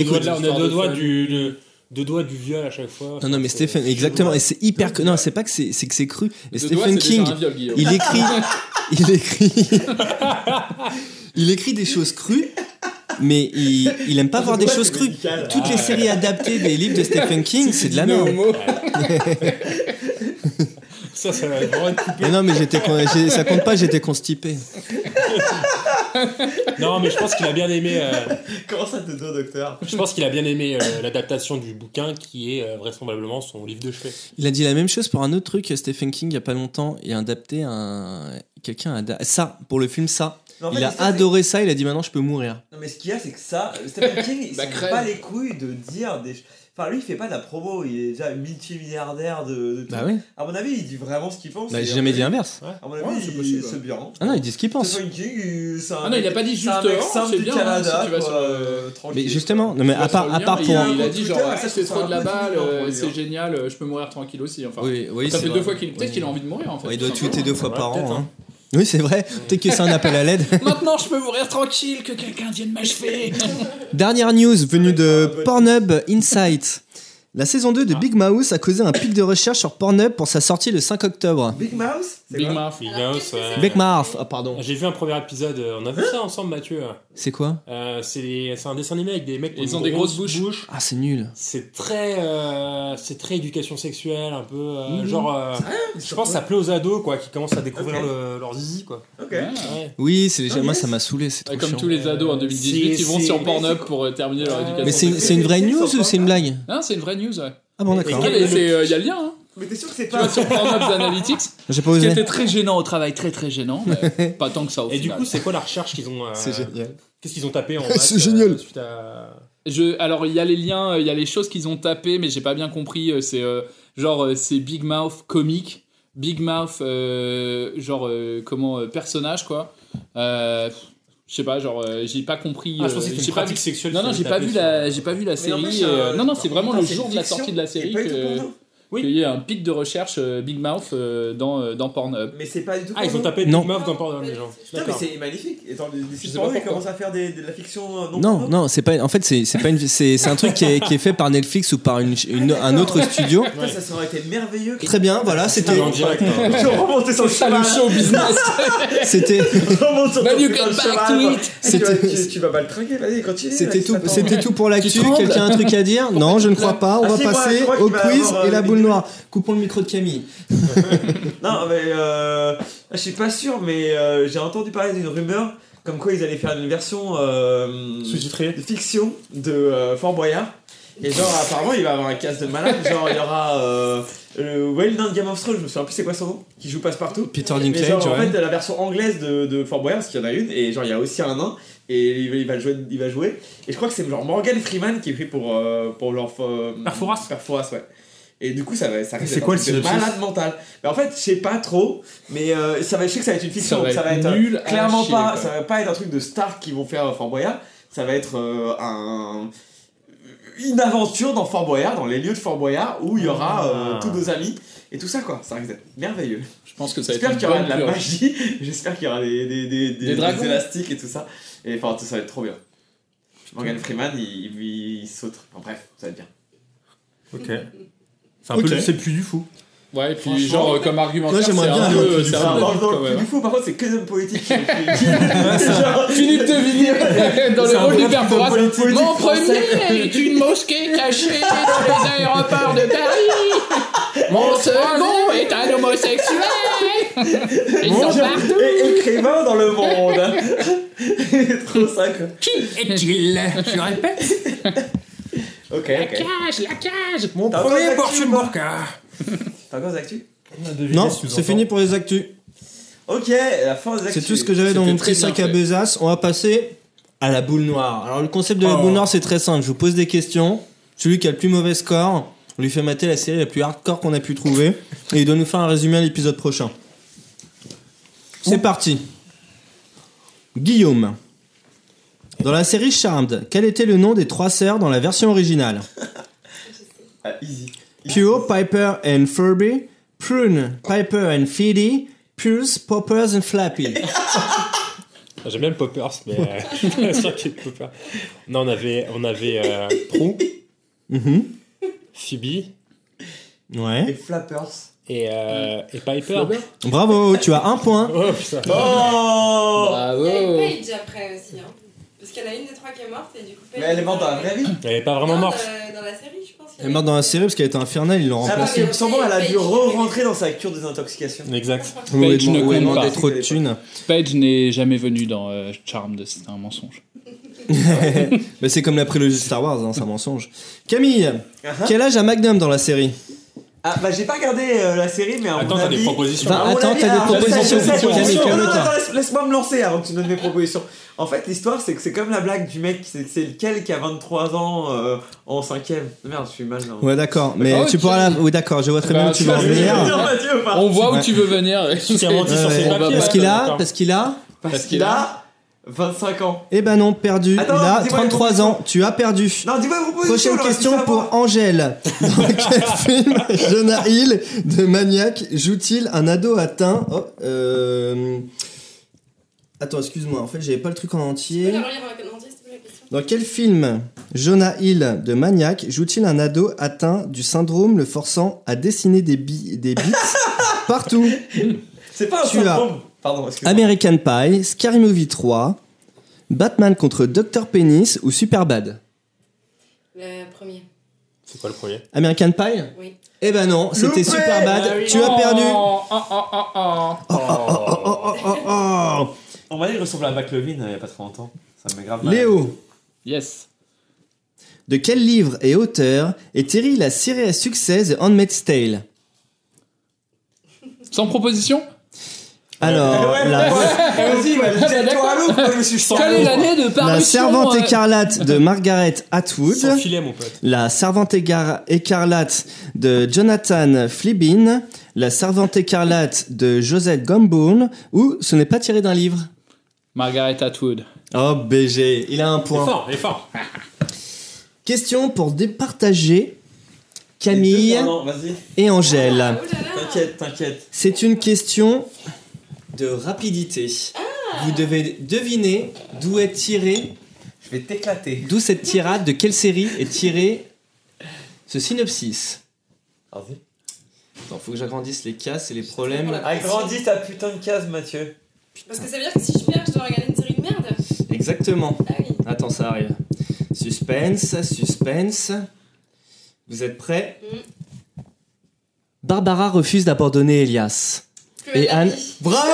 écoute, là, on a deux de doigts du. de- Deux doigts du viol à chaque fois. Non, non, mais Stephen, exactement. Et c'est hyper. Non, c'est pas que c'est c'est que c'est cru. Deux doigts, Stephen King, viol, il écrit. il écrit. il écrit des choses crues. mais il, il aime pas voir des choses crues. médical. Toutes les séries adaptées des livres de Stephen King, c'est de la merde. Ça, ça va vraiment être coupé. Mais non, mais j'étais, ça compte pas, j'étais constipé. Non, mais je pense qu'il a bien aimé. euh, Comment ça te doit, docteur je pense qu'il a bien aimé euh, l'adaptation du bouquin qui est euh, vraisemblablement son livre de chevet. Il a dit la même chose pour un autre truc, Stephen King, il y a pas longtemps. Il a adapté un. Quelqu'un a. Ça, pour le film, ça. Mais en fait, il a adoré ça, il a dit maintenant je peux mourir. Non, mais ce qu'il y a, c'est que ça, Stephen King, il Bah, s'en bat les couilles de dire des. Enfin, lui, il fait pas de la promo, il est déjà multimilliardaire de. de tout. Bah oui. À mon avis, il dit vraiment ce qu'il pense. Bah, j'ai jamais dit l'inverse. À mon avis, Ouais, c'est il- possible, c'est ouais. bien. Ah non, il dit ce qu'il pense. Stephen King, il- c'est un Ah non, il a mec- pas dit c'est un juste, mec oh, simple c'est du bien, hein, Canada, si tu vas quoi, sur le- euh, tranquille. Mais justement, non, mais à part, à part il, pour. a, un- il a dit genre Twitter, ah, ça, c'est c'est trop de la un peu balle, euh, c'est dire. génial, euh, je peux mourir tranquille aussi. Enfin, Oui, oui, ça c'est fait vrai. deux fois qu'il peut-être qu'il a envie de mourir en fait. Ouais, il doit simplement. tweeter deux fois Ouais, par an. hein. Oui, c'est vrai. Peut-être que c'est un appel à l'aide. Maintenant, je peux mourir tranquille, que quelqu'un vienne m'achever. Dernière news venue de Pornhub Insight. La saison 2 de Big Mouse a causé un pic de recherche sur Pornhub pour sa sortie le 5 octobre. Big Mouse? Big Mouth. Big c'est Big Mouth, ah pardon. J'ai vu un premier épisode, euh, on a vu ça ensemble, Mathieu. C'est quoi Euh, c'est les- c'est un dessin animé avec des mecs qui ont des grosse grosses bouches. Ah, c'est nul. C'est très, euh, c'est très éducation sexuelle, un peu euh, Mhm. genre. euh, je pense que ça plaît aux ados quoi, qui commencent à découvrir Ok. le- leur zizi quoi. Ok. Ouais. Oui, c'est Ah, moi yes. ça m'a saoulé, c'est trop Comme chiant. tous les ados en Euh, 2018, c'est- ils vont sur Pornhub pour terminer leur Ouais. éducation. Mais c'est une, vraie news c'est ou c'est une blague Non, c'est une vraie news. ouais. Ah bon, d'accord. Il y a le lien. Hein. Mais t'es sûr que c'est Tu vas pas. sur Pornhub Analytics. J'ai pas Ce qui osé. était très gênant au travail, très très gênant, mais pas tant que ça au Et du coup, c'est quoi la recherche qu'ils ont euh, C'est génial. Qu'est-ce qu'ils ont tapé en C'est maths, génial. euh, suite à... Je, alors il y a les liens, euh, il y a les choses qu'ils ont tapées, mais j'ai pas bien compris. euh, C'est euh, genre euh, c'est Big Mouth comique, Big Mouth euh, genre euh, comment euh, personnage quoi. Euh, je sais pas, genre euh, j'ai pas compris. Ah, je pensais que c'était j'ai une pas pratique vu. sexuelle. Non non, j'ai pas vu la, j'ai pas vu la Mais en série. et, euh, euh, non non, c'est vraiment le c'est jour de la fiction, sortie de la et série pas du tout que- porno. Oui. qu'il y a un pic de recherche euh, Big Mouth euh, dans euh, dans Pornhub. Mais c'est pas du tout. Ah, ils ont tapé Non. Big Mouth dans Pornhub, les gens. Putain, mais c'est magnifique. Et dans les, les sais sites pas porno, ils commencent à faire des, de la fiction euh, non Non, non, c'est pas. En fait, c'est c'est pas une. C'est c'est un truc qui est, qui est fait par Netflix ou par une, une- un autre studio. Putain, ça, ça aurait été merveilleux. Très bien, voilà, c'était. en direct. hein. Je remontais sur le show business. C'était. Tu vas- C'était- tu- Tu vas pas le trinquer, vas-y, continue. C'était tout, c'était tout pour l'actu. Quelqu'un a un truc à dire Non, je ne crois pas. On Ah, va passer au quiz et euh, la boule Coupons le micro de Camille. Non, mais euh, je suis pas sûr, mais euh, j'ai entendu parler d'une rumeur comme quoi ils allaient faire une version euh, Sous-titré. de fiction de euh, Fort Boyard. Et genre, apparemment, il va avoir un casse de malade. Genre, il y aura euh, le well-known Game of Thrones, je me souviens plus c'est quoi son nom, qui joue passe-partout. Peter Dinklage, genre, en ouais. fait, la version anglaise de, de Fort Boyard, parce qu'il y en a une, et genre, il y a aussi un nain, et il va, il va jouer, il va jouer. Et je crois que c'est genre Morgan Freeman qui est pris pour, euh, pour leur. euh, Perforas Perforas, ouais. Et du coup, ça va, ça risque C'est quoi le synopsis malade mental. Mais en fait, je sais pas trop, mais euh, ça va, je sais que ça va être une fiction, Ça va donc ça va être être euh, nul à clairement chier, pas, quoi. ça va pas être un truc de star qui vont faire euh, Fort Boyard, ça va être euh, un une aventure dans Fort Boyard, dans les lieux de Fort Boyard, où il y aura euh, Ah. tous nos amis et tout ça quoi. Ça risque d'être merveilleux. Je pense que ça va être J'espère qu'il y aura de la magie, j'espère qu'il y aura des, des, des, des, Des élastiques et tout ça. Et enfin, tout ça va être trop bien. Morgan Freeman, il, il, il saute. Enfin, bref, ça va être bien. Ok. C'est un peu le c'est plus du fou. Ouais, et puis genre euh, comme argumentaire, moi, c'est j'aimerais bien un peu, c'est un ça. peu plus fou, par contre, c'est que des hommes politiques qui ont pris. Genre, Philippe de Villiers dans le rôle du politique français, Mon premier est une mosquée cachée dans les aéroports de Paris. Mon second est un homosexuel. Ils Mon sont partout. et écrivain dans le monde. Trop ça, quoi. Qui est-il? Je répète. Ok, La cage, la cage. Mon actus, Porsche Burka. T'as encore des actus Non, c'est fini pour les actus. Ok, la fin des actus. C'est tout ce que j'avais dans mon petit sac à besace. On va passer à la boule noire. Alors, le concept de la Oh. boule noire, c'est très simple. Je vous pose des questions. Celui qui a le plus mauvais score, on lui fait mater la série la plus hardcore qu'on a pu trouver. Et il doit nous faire un résumé à l'épisode prochain. C'est parti. Guillaume. Dans la série Charmed, quel était le nom des trois sœurs dans la version originale Ah, easy. Pure, Piper and Furby, Prune, Piper and Feedy, Pulse, Poppers and Flappy. Ah, J'aime bien le Poppers, mais euh, je suis pas sûr qu'il y ait de Poppers. Non, on avait, on avait euh, Prue, Mhm. Phoebe Et Ouais. Flappers. et, euh, et Piper. Bravo, tu as un point. Oh putain. Oh Il y a Bravo. Page après aussi. Hein. Parce qu'il y en a une des trois qui est morte et du coup. Mais elle est morte dans la vraie vie. Elle est pas vraiment morte. Dans, dans la série, je pense. Elle est morte dans la série parce qu'elle était infernale, ils l'ont remplacée. il me semble elle a dû re-rentrer dans sa cure des intoxications. Exact. Page ne compte pas. trop de thunes. Page n'est jamais venu dans euh, Charmed, c'est un mensonge. Mais c'est comme la prélogie de Star Wars, hein, c'est un mensonge. Camille, Ah, quel âge a Magnum dans la série? Ah bah j'ai pas regardé euh, la série mais à Attends, mon t'as des propositions. À mon Attends, avis, t'as des alors, je sais, propositions, je sais, Camille, propositions. Non, non, calme-toi. attends, laisse- laisse-moi me lancer avant que tu donnes mes propositions. En fait, l'histoire, c'est que c'est comme la blague du mec, c'est c'est lequel qui a 23 ans euh, en 5ème. Merde, je suis mal là. Ouais, d'accord, mais Ah, tu ok. pourras la. Oui, d'accord, je vois très bien Bah, où tu tu vas Tu venir. dire Mathieu ou pas On voit Ouais. où tu veux venir. Menti sur Ouais, papiers. pas- Parce qu'il a, parce qu'il a. Parce qu'il a 25 ans. Eh ben non, perdu. Attends, Il a dis-moi les 33 ans. Tu as perdu. Non, dis-moi. Prochaine alors, question pour. Angèle. Dans quel film Jonah Hill de Maniac joue-t-il un ado atteint oh, euh... Attends, excuse-moi, en fait, j'avais pas le truc en entier. Dans quel film Jonah Hill de Maniac joue-t-il un ado atteint du syndrome le forçant à dessiner des, bi- des bits partout? C'est pas un Tu as-. Pardon. American Pie, Scary Movie 3, Batman contre Dr. Penis ou Superbad? Le premier, C'est quoi le premier? American Pie? Oui. Eh ben non, c'était Superbad. Ah oui. Tu as perdu. Oh, oh, oh, oh, oh. Oh, oh, oh, oh. On m'a dit qu'il ressemble à McLovin euh, il y a pas très longtemps. Ça me met grave mal. Léo, Yes. de quel livre et auteur est tirée la série à succès The Handmaid's Tale? Sans proposition? Alors, Ouais, la, ouais, Vas-y, ouais, jette-toi à l'eau, moi, je me suis Quelle est l'année de parution la servante euh, écarlate de Margaret Sans Atwood, filet, mon pote. la servante égar- écarlate de Jonathan Fleabin, la servante écarlate de Josette Gambone ou ce n'est pas tiré d'un livre Margaret Atwood. Oh BG, il a un Il est point. fort, il est fort. Question pour départager Camille et Angèle. Ah. T'inquiète, t'inquiète. C'est une question de rapidité. Vous devez deviner d'où est tiré, Je vais t'éclater. d'où cette tirade, de quelle série est tiré ce synopsis. Vas-y. Attends, faut que j'agrandisse les cases et les problèmes. Agrandis ta putain de case, Mathieu. Parce que ça veut dire que si je perds, je dois regarder une série de merde. Exactement. Ah oui. Attends, ça arrive. Suspense, suspense. Vous êtes prêts Barbara refuse d'abandonner Elias. Et Anne. Bravo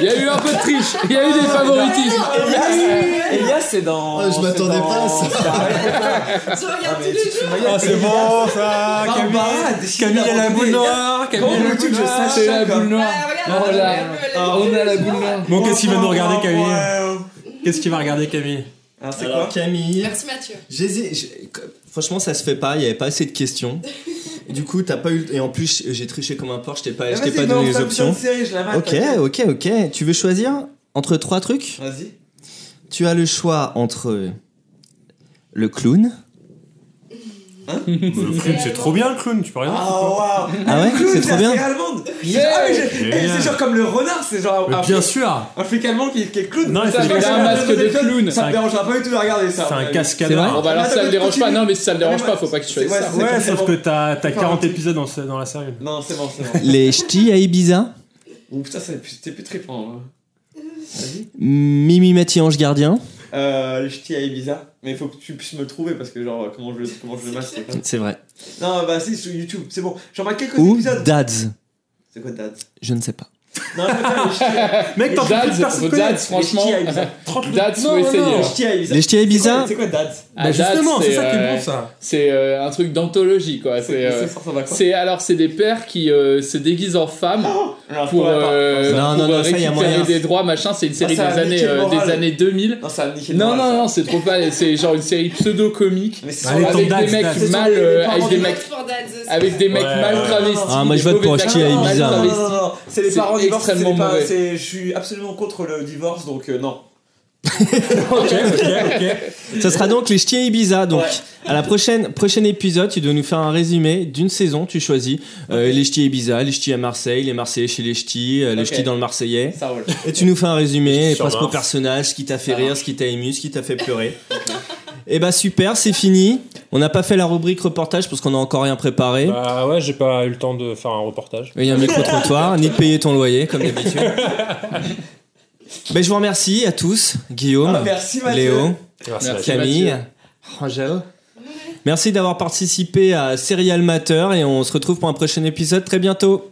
Il y a eu un peu de triche, il y a eu des favoritismes. Elias, Elias c'est dans. Ah, je m'attendais dans- pas à ça. Potter. Je Ah, tous tu les jours. Ah, c'est bon, ça. Camille, Camille, a la boule noire. Camille, a la boule noire. sache C'est la boule noire. Oh Ah, on a la boule noire. Bon, qu'est-ce qu'il va nous regarder, Camille Ouais. Qu'est-ce qu'il va regarder, Camille Alors, c'est Alors quoi Camille, Merci Mathieu. franchement ça se fait pas, il y avait pas assez de questions. Du coup t'as pas eu et en plus j'ai triché comme un porc, je t'ai pas, je t'ai pas donné les options. série, je la mate, Ok, ok, ok. Tu veux choisir entre trois trucs? Vas-y. Tu as le choix entre le clown. Le clown, c'est trop bien, le clown, tu peux rien. Ah, waouh. Ah ouais, c'est trop bien. allemande. Yeah. Ah, eh, c'est genre comme le renard, c'est genre Mais un, bien flic, sûr un flic allemand qui, qui est clown. Non, il Ça, sais un masque de clown. Ça me dérangera pas du tout de regarder ça. C'est un Ouais. Bon cascadeur. bah alors Attends, ça le dérange pas, non mais si ça le dérange pas, faut pas que tu ouais, ça. c'est- Ouais, sauf bon. que t'as t'as Enfin, 40 un épisodes dans, la série. Non, c'est bon, c'est bon. Les ch'tis à Ibiza. Ouh, putain, c'est plus- c'était plus trippant. hein. Mimi Mathieu Ange Gardien. Euh, le ch'ti à Ibiza. Mais il faut que tu puisses me le trouver parce que, genre, comment je, comment je le masse, c'est pas. C'est vrai. Non, bah si, sur YouTube, c'est bon. J'en mets quelques Ou épisodes. Dads. C'est quoi Dad Je ne sais pas. Non, je ch'tis Mec, t'en Dads, fais connaît. dads, franchement. ch'tis. Dads, faut Non, non, essayer. non. Les hein. ch'tis à Ibiza. Les ch'tis à C'est Ibiza quoi- C'est quoi Dad Ah, Bah justement, Dads, c'est ça qui est euh, bon, ça. C'est euh, un truc d'anthologie quoi. C'est euh, alors c'est des pères qui euh, se déguisent en femmes pour, euh, récupérer des droits machin. C'est une série des années euh, des années 2000. Non, ça a niqué le Non non c'est trop pas. C'est genre une série pseudo comique Mais c'est Allez, sur- ton avec Dads, des mecs Dads. Mal euh, avec des mecs Dads. avec des mal travestis. Ah, moi, je des vote pour mauvais Ch'ti à Ibiza. Non, non, travestis. non, non, c'est les parents extrêmement pas- mauvais. je suis absolument contre le divorce, donc euh, non. Ok, ok, ok. Ça sera donc les ch'tis à Ibiza. Donc, Ouais. à la prochaine prochain épisode, tu dois nous faire un résumé d'une saison. Tu choisis euh, les ch'tis Ibiza, les ch'tis à Marseille, les Marseillais chez les ch'tis, euh, les Ok. ch'tis dans le Marseillais. Ça roule. Et tu nous fais un résumé, les Sur principaux Mars. personnages, ce qui t'a fait Ça rire, marche. ce qui t'a ému, ce qui t'a fait pleurer. Et bah super, c'est fini. On n'a pas fait la rubrique reportage parce qu'on n'a encore rien préparé. Bah ouais, j'ai pas eu le temps de faire un reportage. Il y a un micro-trottoir, ni de payer ton loyer, comme d'habitude. Ben, je vous remercie à tous, Guillaume, Ah, merci. Léo. Merci. Camille, Mathieu. Angèle. Merci d'avoir participé à Serial Matter et on se retrouve pour un prochain épisode très bientôt.